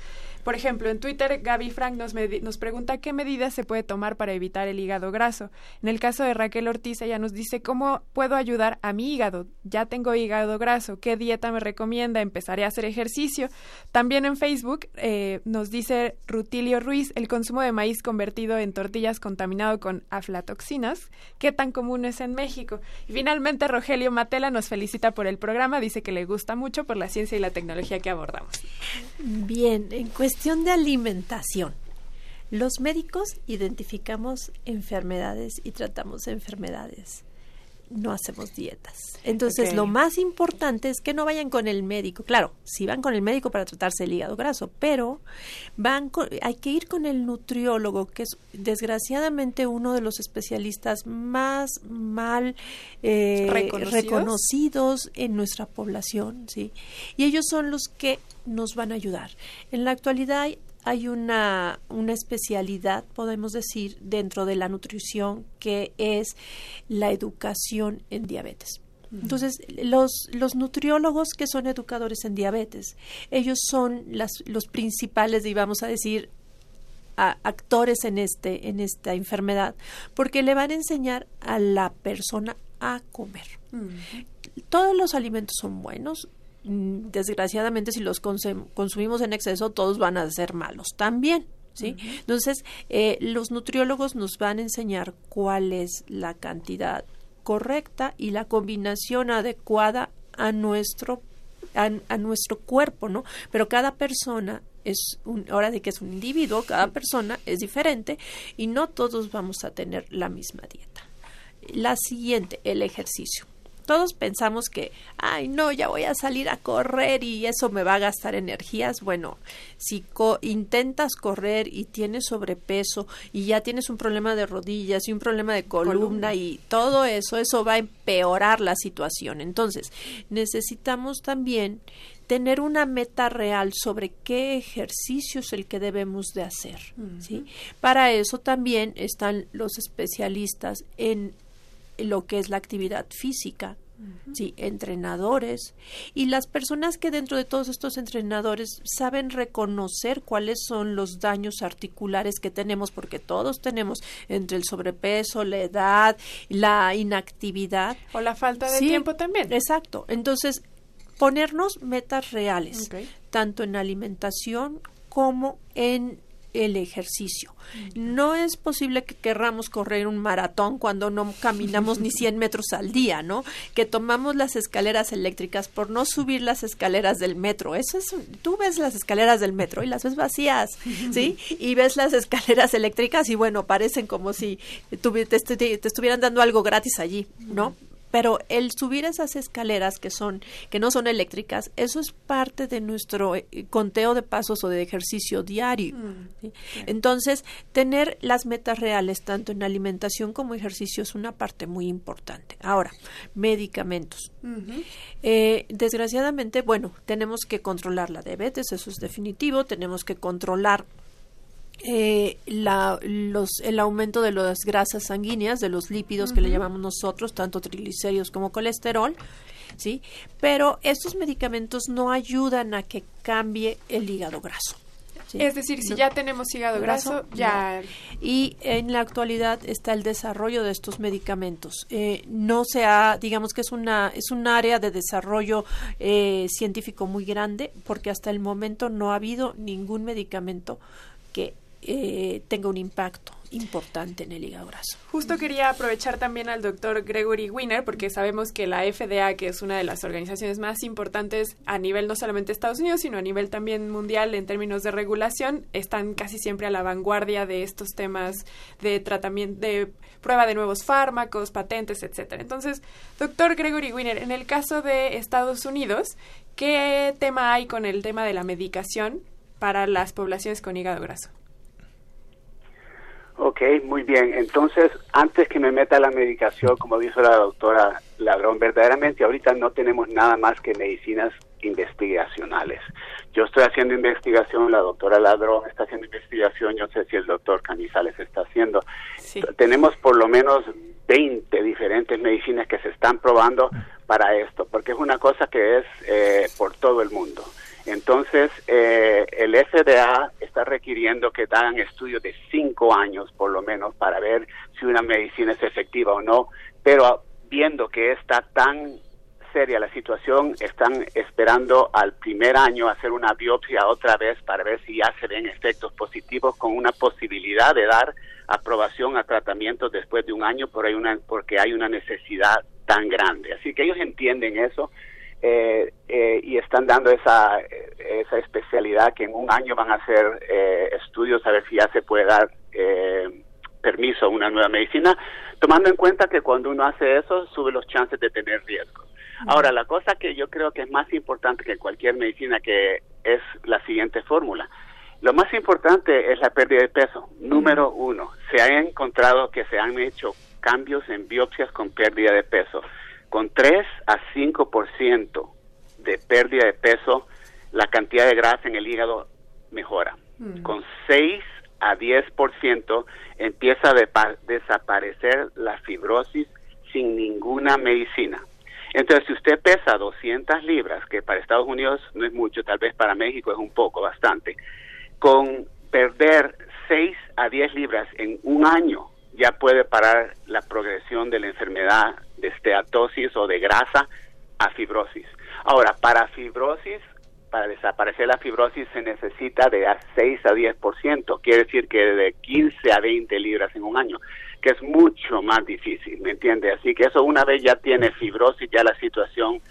Por ejemplo, en Twitter, Gaby Frank nos, nos pregunta qué medidas se puede tomar para evitar el hígado graso. En el caso de Raquel Ortiz, ella nos dice cómo puedo ayudar a mi hígado. Ya tengo hígado graso. ¿Qué dieta me recomienda? Empezaré a hacer ejercicio. También en Facebook eh, nos dice Rutilio Ruiz el consumo de maíz convertido en tortillas contaminado con aflatoxinas. ¿Qué tan común es en México? Y finalmente, Rogelio Matela nos felicita por el programa. Dice que le gusta mucho por la ciencia y la tecnología que abordamos. Bien, en cuestión de alimentación, los médicos identificamos enfermedades y tratamos enfermedades. No hacemos dietas. Entonces, lo más importante es que no vayan con el médico. Claro, si van con el médico para tratarse el hígado graso, pero van con- hay que ir con el nutriólogo, que es desgraciadamente uno de los especialistas más mal eh, ¿Reconocidos? reconocidos en nuestra población, ¿sí? Y ellos son los que nos van a ayudar. En la actualidad hay- hay una, una especialidad, podemos decir, dentro de la nutrición que es la educación en diabetes. Entonces, los, los nutriólogos que son educadores en diabetes, ellos son las, los principales, y vamos a decir, a- actores en este en esta enfermedad porque le van a enseñar a la persona a comer. Todos los alimentos son buenos desgraciadamente si los consum- consumimos en exceso todos van a ser malos también ¿sí? Entonces, eh, los nutriólogos nos van a enseñar cuál es la cantidad correcta y la combinación adecuada a nuestro a, a nuestro cuerpo, ¿no? Pero cada persona es un, ahora de que es un individuo, cada persona es diferente y no todos vamos a tener la misma dieta. La siguiente, el ejercicio. Todos pensamos que, ay, no, ya voy a salir a correr y eso me va a gastar energías. Bueno, si co- intentas correr y tienes sobrepeso y ya tienes un problema de rodillas y un problema de columna, Columna. y todo eso, eso va a empeorar la situación. Entonces, necesitamos también tener una meta real sobre qué ejercicio es el que debemos de hacer. ¿sí? Para eso también están los especialistas en lo que es la actividad física, sí, entrenadores y las personas que dentro de todos estos entrenadores saben reconocer cuáles son los daños articulares que tenemos porque todos tenemos entre el sobrepeso, la edad, la inactividad O la falta de Sí, tiempo también. Exacto. Entonces, ponernos metas reales. Tanto en alimentación como en el ejercicio. No es posible que querramos correr un maratón cuando no caminamos ni 100 metros al día, ¿no? Que tomamos las escaleras eléctricas por no subir las escaleras del metro. Eso es, tú ves las escaleras del metro y las ves vacías, ¿sí? Y ves las escaleras eléctricas y bueno, parecen como si te, te estuvieran dando algo gratis allí, ¿no? Pero el subir esas escaleras que son que no son eléctricas eso es parte de nuestro eh, conteo de pasos o de ejercicio diario ¿sí? entonces tener las metas reales tanto en alimentación como ejercicio es una parte muy importante. Ahora medicamentos. Eh, desgraciadamente, bueno, tenemos que controlar la diabetes, eso es definitivo, tenemos que controlar eh, la, los, el aumento de las grasas sanguíneas, de los lípidos que le llamamos nosotros, tanto triglicéridos como colesterol, ¿sí? Pero estos medicamentos no ayudan a que cambie el hígado graso. ¿sí? Es decir, si No. ya tenemos hígado graso, ya... Y en la actualidad está el desarrollo de estos medicamentos. Eh, no se ha, digamos que es una es un área de desarrollo eh, científico muy grande, porque hasta el momento no ha habido ningún medicamento que eh, tenga un impacto importante en el hígado graso. Justo quería aprovechar también al doctor Gregory Winner, porque sabemos que la FDA, que es una de las organizaciones más importantes a nivel no solamente de Estados Unidos, sino a nivel también mundial en términos de regulación, están casi siempre a la vanguardia de estos temas de tratamiento, de prueba de nuevos fármacos, patentes, etcétera. Entonces, doctor Gregory Winner, en el caso de Estados Unidos, ¿qué tema hay con el tema de la medicación para las poblaciones con hígado graso? Ok, muy bien. Entonces, antes que me meta la medicación, como dijo la doctora Ladrón, verdaderamente ahorita no tenemos nada más que medicinas investigacionales. Yo estoy haciendo investigación, la doctora Ladrón está haciendo investigación, yo sé si el doctor Canizales está haciendo. Tenemos por lo menos 20 diferentes medicinas que se están probando para esto, porque es una cosa que es eh, por todo el mundo. Entonces, eh, el FDA está requiriendo que hagan estudios de cinco años, por lo menos, para ver si una medicina es efectiva o no. Pero viendo que está tan seria la situación, están esperando al primer año hacer una biopsia otra vez para ver si ya se ven efectos positivos con una posibilidad de dar aprobación a tratamientos después de un año por hay una, porque hay una necesidad tan grande. Así que ellos entienden eso eh, eh, y están dando esa, esa especialidad que en un año van a hacer eh, estudios a ver si ya se puede dar eh, permiso a una nueva medicina, tomando en cuenta que cuando uno hace eso sube los chances de tener riesgos. Ahora, la cosa que yo creo que es más importante que cualquier medicina que es la siguiente fórmula. Lo más importante es la pérdida de peso. Número uno, se ha encontrado que se han hecho cambios en biopsias con pérdida de peso. Con 3 a 5% de pérdida de peso, la cantidad de grasa en el hígado mejora. Con 6 a 10% empieza a desaparecer la fibrosis sin ninguna medicina. Entonces, si usted pesa 200 libras, que para Estados Unidos no es mucho, tal vez para México es un poco, bastante, con perder 6 a 10 libras en un año ya puede parar la progresión de la enfermedad de esteatosis o de grasa a fibrosis. Ahora, para fibrosis, para desaparecer la fibrosis se necesita de a 6 a 10%, quiere decir que de 15 a 20 libras en un año, que es mucho más difícil, ¿me entiende? Así que eso una vez ya tiene fibrosis, ya la situación,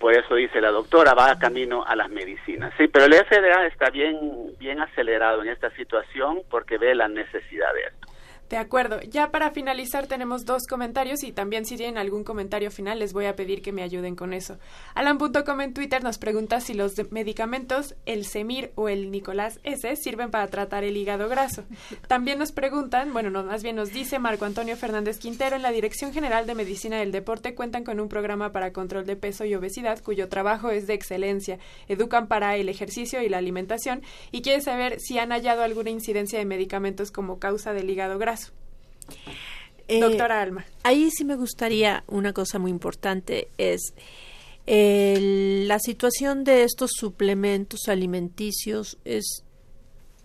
por eso dice la doctora, va camino a las medicinas. Sí, pero el FDA está bien, bien acelerado en esta situación porque ve la necesidad de esto. De acuerdo. Ya para finalizar tenemos dos comentarios y también si tienen algún comentario final les voy a pedir que me ayuden con eso. Alan.com en Twitter nos pregunta si los medicamentos, el Semir o el Nicolás S, sirven para tratar el hígado graso. También nos preguntan, bueno, no, más bien nos dice Marco Antonio Fernández Quintero, en la Dirección General de Medicina del Deporte cuentan con un programa para control de peso y obesidad cuyo trabajo es de excelencia. Educan para el ejercicio y la alimentación y quieren saber si han hallado alguna incidencia de medicamentos como causa del hígado graso. Eh, Doctora Alma. Ahí sí me gustaría una cosa muy importante es el- la situación de estos suplementos alimenticios es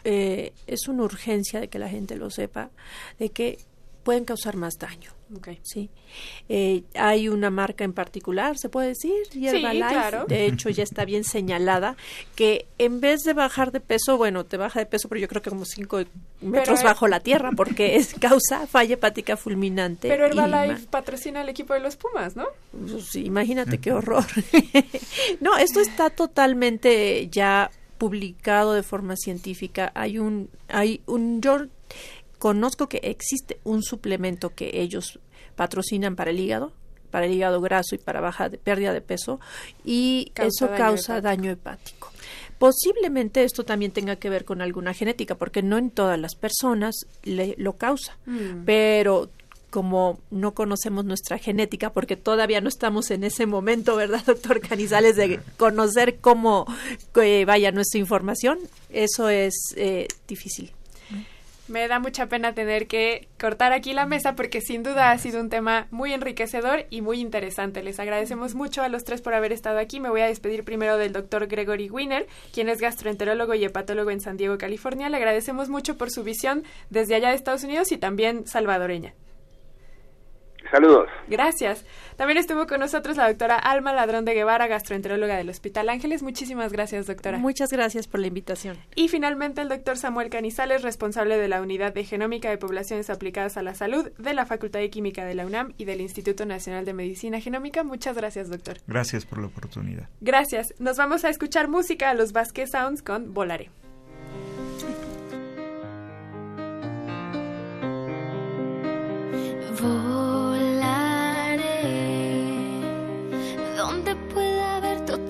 eh, es una urgencia de que la gente lo sepa de que pueden causar más daño. Okay. Sí. Eh, hay una marca en particular, se puede decir, Herbalife. claro. De hecho, ya está bien señalada que en vez de bajar de peso, bueno, te baja de peso, pero yo creo que como 5 metros Pero, bajo la tierra, porque es causa falla hepática fulminante. Pero Herbalife patrocina al equipo de los Pumas, ¿no? pues, sí, imagínate qué horror. no, esto está totalmente ya publicado de forma científica. Hay un, hay un, yo conozco que existe un suplemento que ellos patrocinan para el hígado, para el hígado graso y para baja de pérdida de peso, y Causa eso daño causa hepático. daño hepático. Posiblemente esto también tenga que ver con alguna genética, porque no en todas las personas le, lo causa Mm. pero como no conocemos nuestra genética, porque todavía no estamos en ese momento, ¿verdad, doctor Canizales, de conocer cómo eh, vaya nuestra información, eso es eh, difícil. Me da mucha pena tener que cortar aquí la mesa porque sin duda ha sido un tema muy enriquecedor y muy interesante. Les agradecemos mucho a los tres por haber estado aquí. Me voy a despedir primero del doctor Gregory Wiener, quien es gastroenterólogo y hepatólogo en San Diego, California. Le agradecemos mucho por su visión desde allá de Estados Unidos y también salvadoreña. Saludos. Gracias. También estuvo con nosotros la doctora Alma Ladrón de Guevara, gastroenteróloga del Hospital Ángeles. Muchísimas gracias, doctora. Muchas gracias por la invitación. Y finalmente el doctor Samuel Canizales, responsable de la Unidad de Genómica de Poblaciones Aplicadas a la Salud de la Facultad de Química de la UNAM y del Instituto Nacional de Medicina Genómica. Muchas gracias, doctor. Gracias por la oportunidad. Gracias. Nos vamos a escuchar música a los Vasquez Sounds con Volaré. Volaré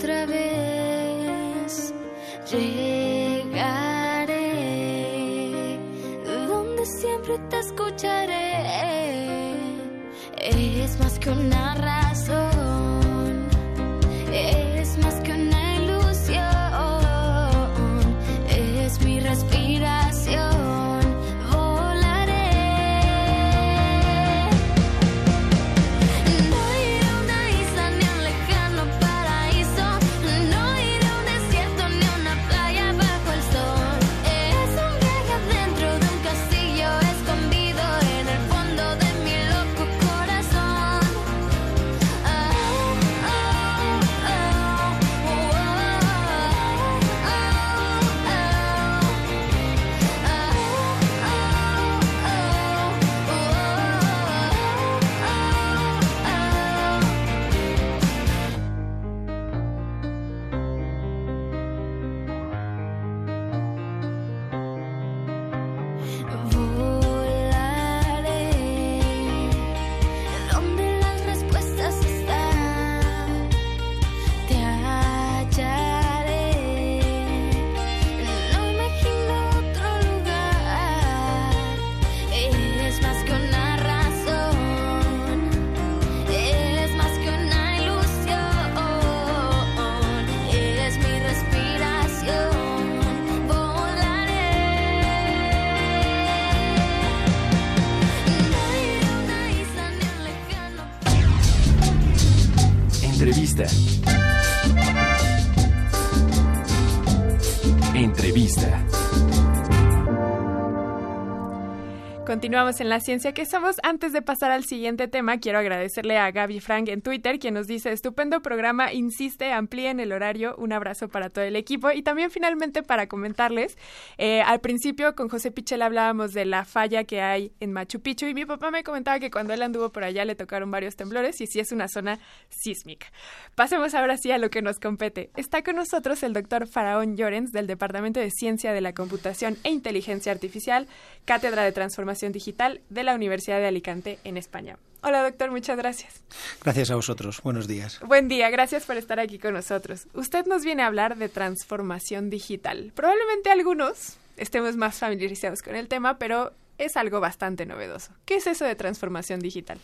otra vez. Llegaré donde siempre te escucharé. Es más que una razón, es más que Continuamos en la ciencia que somos. Antes de pasar al siguiente tema, quiero agradecerle a Gaby Frank en Twitter, quien nos dice, estupendo programa, insiste, amplíen el horario. Un abrazo para todo el equipo. Y también finalmente para comentarles, eh, al principio con José Pichel hablábamos de la falla que hay en Machu Picchu y mi papá me comentaba que cuando él anduvo por allá le tocaron varios temblores y sí es una zona sísmica. Pasemos ahora sí a lo que nos compete. Está con nosotros el doctor Faraón Llorens del Departamento de Ciencia de la Computación e Inteligencia Artificial, Cátedra de Transformación Digital de la Universidad de Alicante en España. Hola doctor, muchas gracias. Gracias a vosotros. Buenos días. Buen día, gracias por estar aquí con nosotros. Usted nos viene a hablar de transformación digital. Probablemente algunos estemos más familiarizados con el tema, pero es algo bastante novedoso. ¿Qué es eso de transformación digital?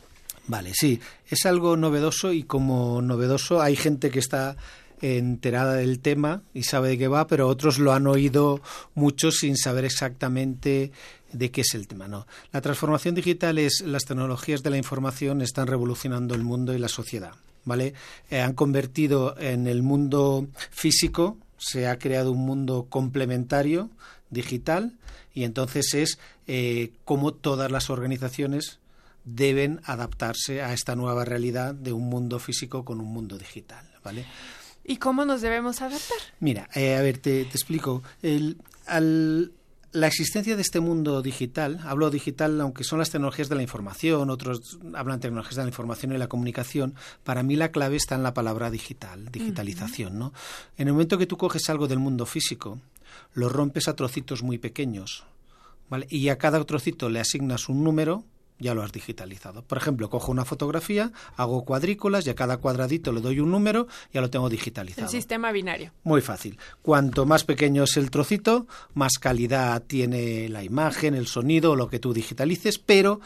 Vale, sí, es algo novedoso y como novedoso hay gente que está enterada del tema y sabe de qué va, pero otros lo han oído mucho sin saber exactamente de qué es el tema. No, la transformación digital es las tecnologías de la información están revolucionando el mundo y la sociedad. ¿Vale? Eh, han convertido en el mundo físico, se ha creado un mundo complementario, digital, y entonces es eh, cómo todas las organizaciones deben adaptarse a esta nueva realidad de un mundo físico con un mundo digital, ¿vale? ¿Y cómo nos debemos adaptar? Mira, eh, a ver, te, te explico. El, al, la existencia de este mundo digital, hablo digital aunque son las tecnologías de la información, otros hablan de tecnologías de la información y la comunicación, para mí la clave está en la palabra digital, digitalización, ¿no? En el momento que tú coges algo del mundo físico, lo rompes a trocitos muy pequeños, ¿vale? Y a cada trocito le asignas un número, ya lo has digitalizado. Por ejemplo, cojo una fotografía, hago cuadrículas y a cada cuadradito le doy un número, ya lo tengo digitalizado. El sistema binario. Muy fácil. Cuanto más pequeño es el trocito, más calidad tiene la imagen, el sonido, lo que tú digitalices, pero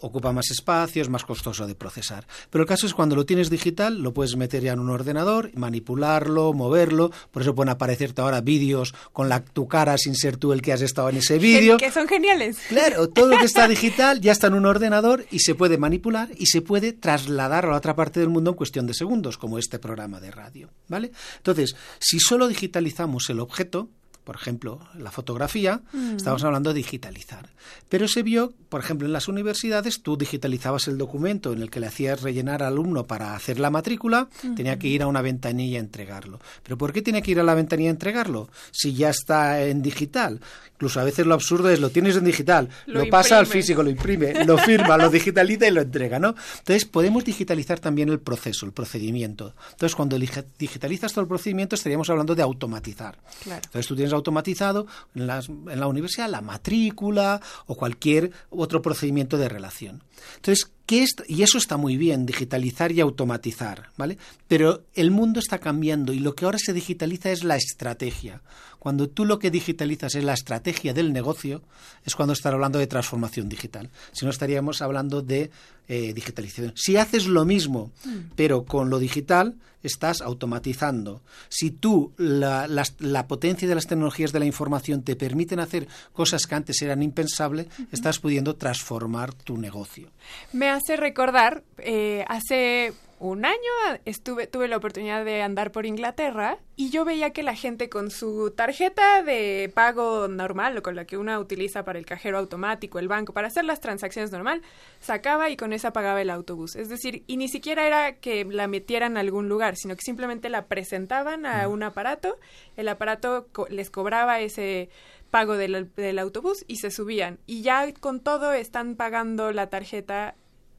ocupa más espacio, es más costoso de procesar. Pero el caso es cuando lo tienes digital, lo puedes meter ya en un ordenador, manipularlo, moverlo. Por eso pueden aparecerte ahora vídeos con la, tu cara sin ser tú el que has estado en ese vídeo. Que son geniales. Claro, todo lo que está digital ya está en un ordenador y se puede manipular y se puede trasladar a la otra parte del mundo en cuestión de segundos, como este programa de radio. ¿Vale? Entonces, si solo digitalizamos el objeto, por ejemplo, la fotografía, Mm. estamos hablando de digitalizar. Pero se vio, por ejemplo, en las universidades, tú digitalizabas el documento en el que le hacías rellenar al alumno para hacer la matrícula, tenía que ir a una ventanilla a entregarlo. ¿Pero por qué tiene que ir a la ventanilla a entregarlo? Si ya está en digital. Incluso a veces lo absurdo es, lo tienes en digital, Lo lo, pasa al físico, lo imprime, lo firma, lo digitaliza y lo entrega, ¿no? Entonces, podemos digitalizar también el proceso, el procedimiento. Entonces, cuando digi- digitalizas todo el procedimiento, estaríamos hablando de automatizar. Claro. Entonces tú tienes automatizado en, en la universidad la matrícula o cualquier otro procedimiento de relación. Entonces, Y eso está muy bien, digitalizar y automatizar, ¿vale? Pero el mundo está cambiando y lo que ahora se digitaliza es la estrategia. Cuando tú lo que digitalizas es la estrategia del negocio, es cuando estar hablando de transformación digital. Si no, estaríamos hablando de eh, digitalización. Si haces lo mismo, pero con lo digital, estás automatizando. Si tú, la, potencia de las tecnologías de la información te permiten hacer cosas que antes eran impensables, estás pudiendo transformar tu negocio. Me hace recordar, eh, hace un año estuve, tuve la oportunidad de andar por Inglaterra y yo veía que la gente con su tarjeta de pago normal o con la que una utiliza para el cajero automático, el banco, para hacer las transacciones normal, sacaba y con esa pagaba el autobús. Es decir, y ni siquiera era que la metieran a algún lugar, sino que simplemente la presentaban a un aparato, el aparato co- les cobraba ese pago del, del autobús y se subían. Y ya con todo están pagando la tarjeta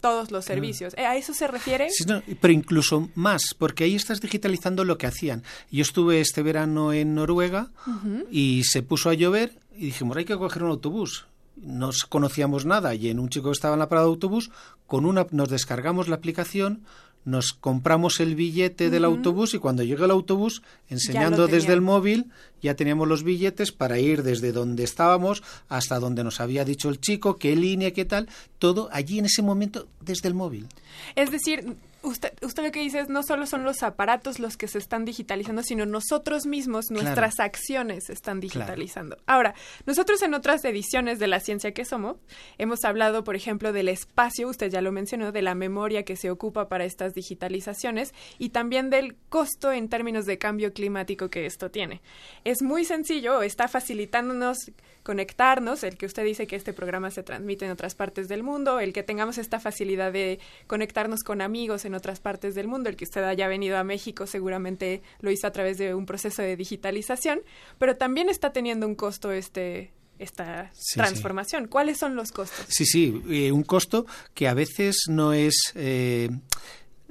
todos los servicios. ¿Eh, ¿A eso se refiere? Sí, no, pero incluso más, porque ahí estás digitalizando lo que hacían. Yo estuve este verano en Noruega Ujú. y se puso a llover y dijimos, hay que coger un autobús. No conocíamos nada y en un chico que estaba en la parada de autobús, con una nos descargamos la aplicación, nos compramos el billete del autobús y cuando llega el autobús, enseñando desde el móvil, ya teníamos los billetes para ir desde donde estábamos hasta donde nos había dicho el chico, qué línea, qué tal, todo allí en ese momento desde el móvil. Es decir, usted, usted lo que dice es no solo son los aparatos los que se están digitalizando, sino nosotros mismos, Claro. nuestras acciones se están digitalizando. Ahora, nosotros en otras ediciones de La Ciencia que Somos hemos hablado, por ejemplo, del espacio, usted ya lo mencionó, de la memoria que se ocupa para estas digitalizaciones y también del costo en términos de cambio climático que esto tiene. Es muy sencillo, está facilitándonos conectarnos, el que usted dice que este programa se transmite en otras partes del mundo, el que tengamos esta facilidad de conectarnos con amigos en otras partes del mundo, el que usted haya venido a México seguramente lo hizo a través de un proceso de digitalización, pero también está teniendo un costo este esta Sí, transformación. ¿Cuáles son los costos? Sí, sí, eh, un costo que a veces no es... eh,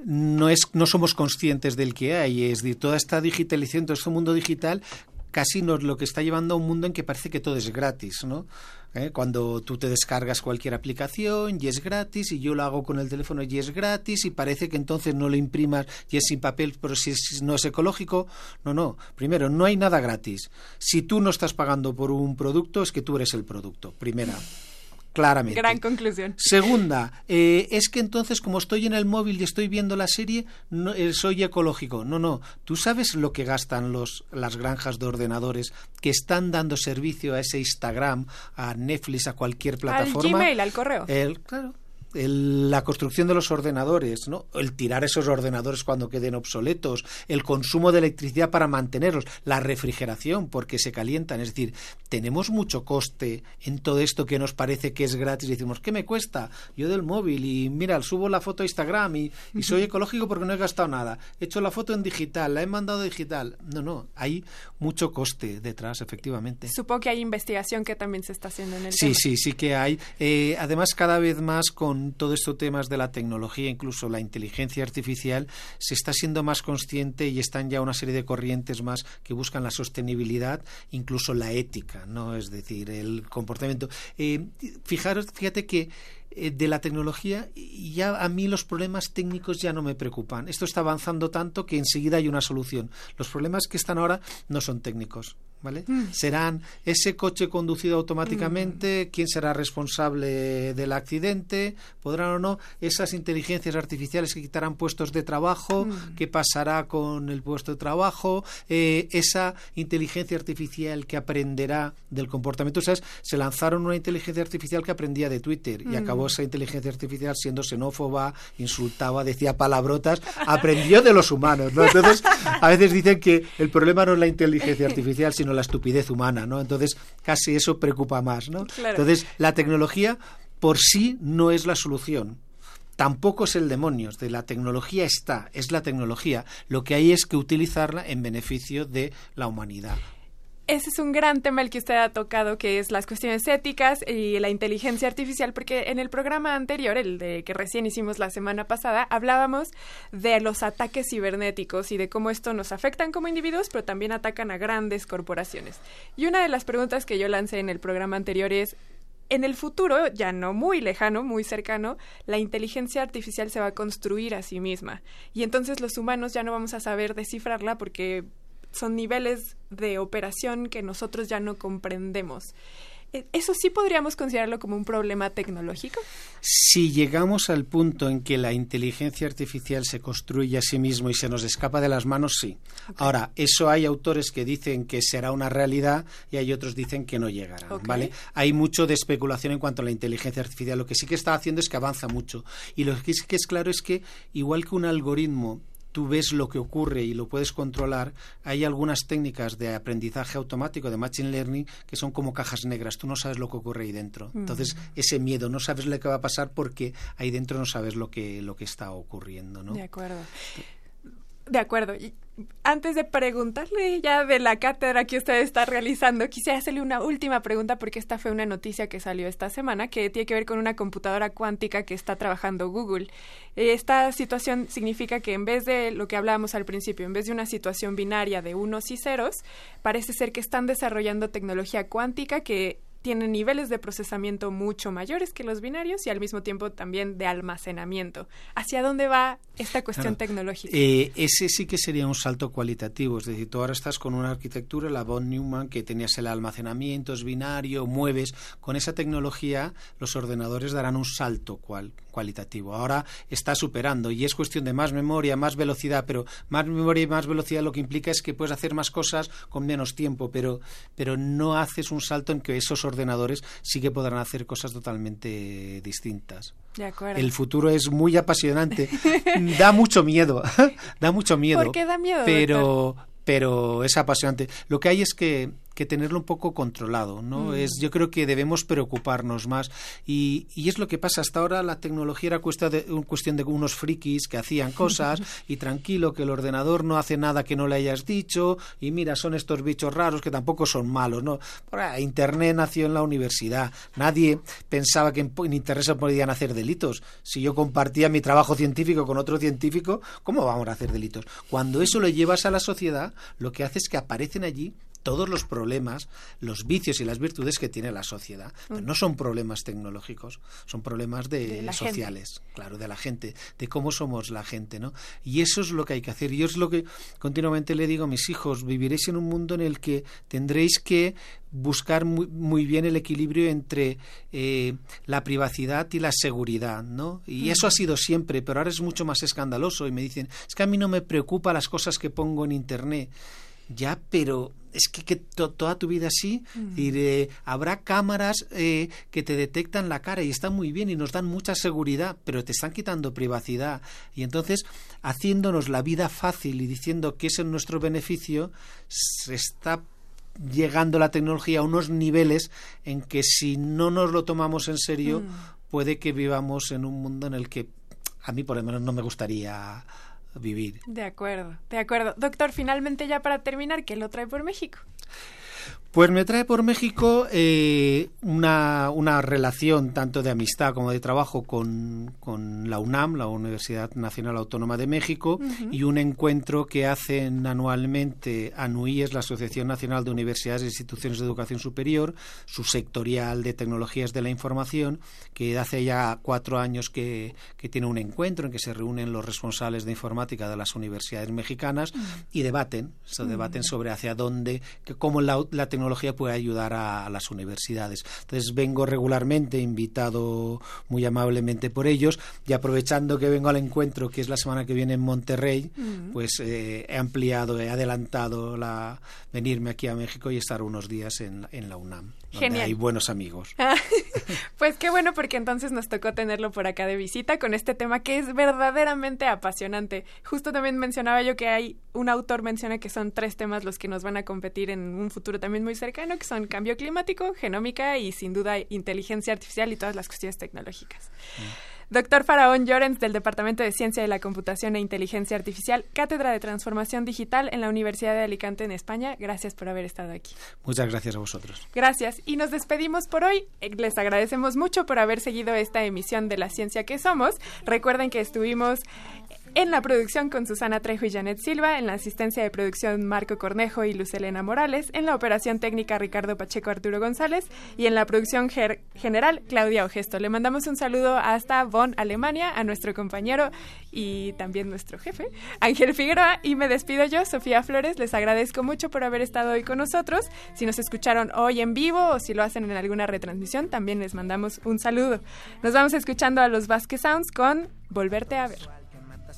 no, es, no somos conscientes del que hay, es decir, toda esta digitalización, todo este mundo digital casi nos lo que está llevando a un mundo en que parece que todo es gratis, ¿no? ¿Eh? Cuando tú te descargas cualquier aplicación y es gratis y yo lo hago con el teléfono y es gratis y parece que entonces no lo imprimas y es sin papel, pero si es- no es ecológico, no, no. Primero, no hay nada gratis. Si tú no estás pagando por un producto, es que tú eres el producto. Primera, claramente. Gran conclusión. Segunda, eh, es que entonces como estoy en el móvil y estoy viendo la serie, no, eh, soy ecológico. No, no. Tú sabes lo que gastan los, las granjas de ordenadores que están dando servicio a ese Instagram, a Netflix, a cualquier plataforma. Al Gmail, al correo. El- claro. El- la construcción de los ordenadores, ¿no? el tirar esos ordenadores cuando queden obsoletos, el consumo de electricidad para mantenerlos, la refrigeración porque se calientan. Es decir, tenemos mucho coste en todo esto que nos parece que es gratis. Y decimos, ¿qué me cuesta? Yo del móvil y mira, subo la foto a Instagram y, y soy ecológico porque no he gastado nada. He hecho la foto en digital, la he mandado digital. No, no, hay mucho coste detrás, efectivamente. Supongo que hay investigación que también se está haciendo en el Sí, tema. sí, sí que hay. Eh, además, cada vez más con todos estos temas de la tecnología, incluso la inteligencia artificial, se está siendo más consciente y están ya una serie de corrientes más que buscan la sostenibilidad, incluso la ética, ¿no? Es decir, el comportamiento. Eh, fijaros, fíjate que eh, de la tecnología ya a mí los problemas técnicos ya no me preocupan. Esto está avanzando tanto que enseguida hay una solución. Los problemas que están ahora no son técnicos. ¿Vale? Mm. Serán ese coche conducido automáticamente, quién será responsable del accidente, podrán o no esas inteligencias artificiales que quitarán puestos de trabajo, Mm. qué pasará con el puesto de trabajo, eh, esa inteligencia artificial que aprenderá del comportamiento. ¿Sabes? Se lanzaron una inteligencia artificial que aprendía de Twitter y Mm. acabó esa inteligencia artificial siendo xenófoba, insultaba, decía palabrotas, aprendió de los humanos. ¿no? Entonces, a veces dicen que el problema no es la inteligencia artificial, sino la estupidez humana. ¿no? Entonces, casi eso preocupa más. ¿no? Claro. Entonces, la tecnología por sí no es la solución. Tampoco es el demonio, de la tecnología está, es la tecnología. Lo que hay es que utilizarla en beneficio de la humanidad. Ese es un gran tema el que usted ha tocado, que es las cuestiones éticas y la inteligencia artificial, porque en el programa anterior, el de que recién hicimos la semana pasada, hablábamos de los ataques cibernéticos y de cómo esto nos afectan como individuos, pero también atacan a grandes corporaciones. Y una de las preguntas que yo lancé en el programa anterior es, en el futuro, ya no muy lejano, muy cercano, la inteligencia artificial se va a construir a sí misma. Y entonces los humanos ya no vamos a saber descifrarla porque son niveles de operación que nosotros ya no comprendemos. Eh, ¿Eso sí podríamos considerarlo como un problema tecnológico? Si llegamos al punto en que la inteligencia artificial se construye a sí mismo y se nos escapa de las manos, sí. Ahora, eso hay autores que dicen que será una realidad y hay otros dicen que no llegará. ¿vale? Hay mucho de especulación en cuanto a la inteligencia artificial. Lo que sí que está haciendo es que avanza mucho. Y lo que sí que es claro es que, igual que un algoritmo tú ves lo que ocurre y lo puedes controlar, hay algunas técnicas de aprendizaje automático, de machine learning, que son como cajas negras. Tú no sabes lo que ocurre ahí dentro. Mm. Entonces, ese miedo, no sabes lo que va a pasar porque ahí dentro no sabes lo que, lo que está ocurriendo, ¿no? De acuerdo. De acuerdo. Antes de preguntarle ya de la cátedra que usted está realizando, quisiera hacerle una última pregunta porque esta fue una noticia que salió esta semana que tiene que ver con una computadora cuántica que está trabajando Google. Esta situación significa que en vez de lo que hablábamos al principio, en vez de una situación binaria de unos y ceros, parece ser que están desarrollando tecnología cuántica que tiene niveles de procesamiento mucho mayores que los binarios y al mismo tiempo también de almacenamiento. ¿Hacia dónde va esta cuestión Claro. tecnológica? Eh, ese sí que sería un salto cualitativo. Es decir, tú ahora estás con una arquitectura, la von Neumann, que tenías el almacenamiento, es binario, mueves. Con esa tecnología, los ordenadores darán un salto cual, cualitativo. Ahora está superando y es cuestión de más memoria, más velocidad, pero más memoria y más velocidad lo que implica es que puedes hacer más cosas con menos tiempo, pero, pero no haces un salto en que esos ordenadores sí que podrán hacer cosas totalmente distintas. De acuerdo. El futuro es muy apasionante. da mucho miedo. da mucho miedo. ¿Por qué da miedo, Pero, pero es apasionante. Lo que hay es que, que tenerlo un poco controlado, ¿no? Mm. Es, yo creo que debemos preocuparnos más. Y, y es lo que pasa. Hasta ahora la tecnología era cuesta de, un cuestión de unos frikis que hacían cosas y tranquilo que el ordenador no hace nada que no le hayas dicho y mira, son estos bichos raros que tampoco son malos, ¿no? Internet nació en la universidad. Nadie pensaba que en, en Internet se podían hacer delitos. Si yo compartía mi trabajo científico con otro científico, ¿cómo vamos a hacer delitos? Cuando eso lo llevas a la sociedad, lo que hace es que aparecen allí todos los problemas, los vicios y las virtudes que tiene la sociedad. Pero no son problemas tecnológicos, son problemas de, sociales, claro, de la gente, de cómo somos la gente, ¿no? Y eso es lo que hay que hacer. Y yo es lo que continuamente le digo a mis hijos, viviréis en un mundo en el que tendréis que buscar muy, muy bien el equilibrio entre eh, la privacidad y la seguridad, ¿no? Y eso ha sido siempre, pero ahora es mucho más escandaloso y me dicen, es que a mí no me preocupa las cosas que pongo en Internet. Ya, pero es que, que to- toda tu vida así, de- habrá cámaras eh, que te detectan la cara y están muy bien y nos dan mucha seguridad, pero te están quitando privacidad. Y entonces, haciéndonos la vida fácil y diciendo que es en nuestro beneficio, se está llegando la tecnología a unos niveles en que si no nos lo tomamos en serio, puede que vivamos en un mundo en el que a mí por lo menos no me gustaría vivir. De acuerdo, de acuerdo. Doctor, finalmente ya para terminar, ¿qué lo trae por México? Pues me trae por México eh, una, una relación tanto de amistad como de trabajo con, con la UNAM, la Universidad Nacional Autónoma de México, y un encuentro que hacen anualmente ANUI, es la Asociación Nacional de Universidades e Instituciones de Educación Superior, su sectorial de tecnologías de la información, que hace ya cuatro años que, que tiene un encuentro en que se reúnen los responsables de informática de las universidades mexicanas y debaten, se debaten sobre hacia dónde, que cómo la, la tecnología puede ayudar a, a las universidades. Entonces vengo regularmente invitado muy amablemente por ellos y aprovechando que vengo al encuentro que es la semana que viene en Monterrey, pues eh, he ampliado, he adelantado la venirme aquí a México y estar unos días en, en la UNAM, donde Genial. hay buenos amigos. Pues qué bueno porque entonces nos tocó tenerlo por acá de visita con este tema que es verdaderamente apasionante. Justo también mencionaba yo que hay un autor menciona que son tres temas los que nos van a competir en un futuro también muy cercano, que son cambio climático, genómica y sin duda inteligencia artificial y todas las cuestiones tecnológicas. Doctor Faraón Llorens, del Departamento de Ciencia de la Computación e Inteligencia Artificial, Cátedra de Transformación Digital en la Universidad de Alicante, en España. Gracias por haber estado aquí. Muchas gracias a vosotros. Gracias. Y nos despedimos por hoy. Eh, Les agradecemos mucho por haber seguido esta emisión de La Ciencia que Somos. Recuerden que estuvimos en la producción con Susana Trejo y Janet Silva, en la asistencia de producción Marco Cornejo y Lucelena Morales, en la operación técnica Ricardo Pacheco Arturo González y en la producción general Claudia Ogesto. Le mandamos un saludo hasta Bonn, Alemania, a nuestro compañero y también nuestro jefe, Ángel Figueroa, y me despido yo, Sofía Flores. Les agradezco mucho por haber estado hoy con nosotros. Si nos escucharon hoy en vivo o si lo hacen en alguna retransmisión, también les mandamos un saludo. Nos vamos escuchando a los Vasque Sounds con Volverte a ver.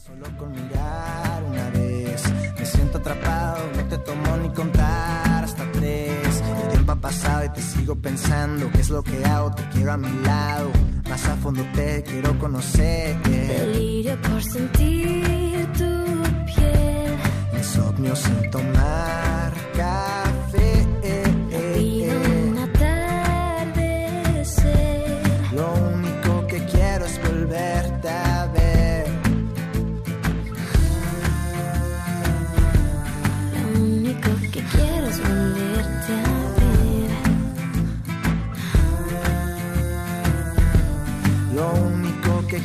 Solo con mirar una vez Me siento atrapado, no te tomo ni contar hasta tres El tiempo ha pasado y te sigo pensando ¿Qué es lo que hago? Te quiero a mi lado Más a fondo te quiero conocer Delirio por sentir tu piel. Insomnio sin tomar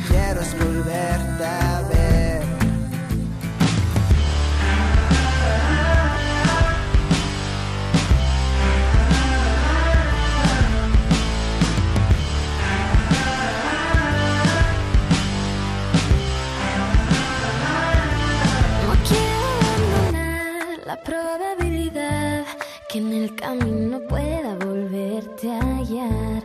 quiero volverte a ver. No quiero abandonar la probabilidad que en el camino pueda volverte a hallar.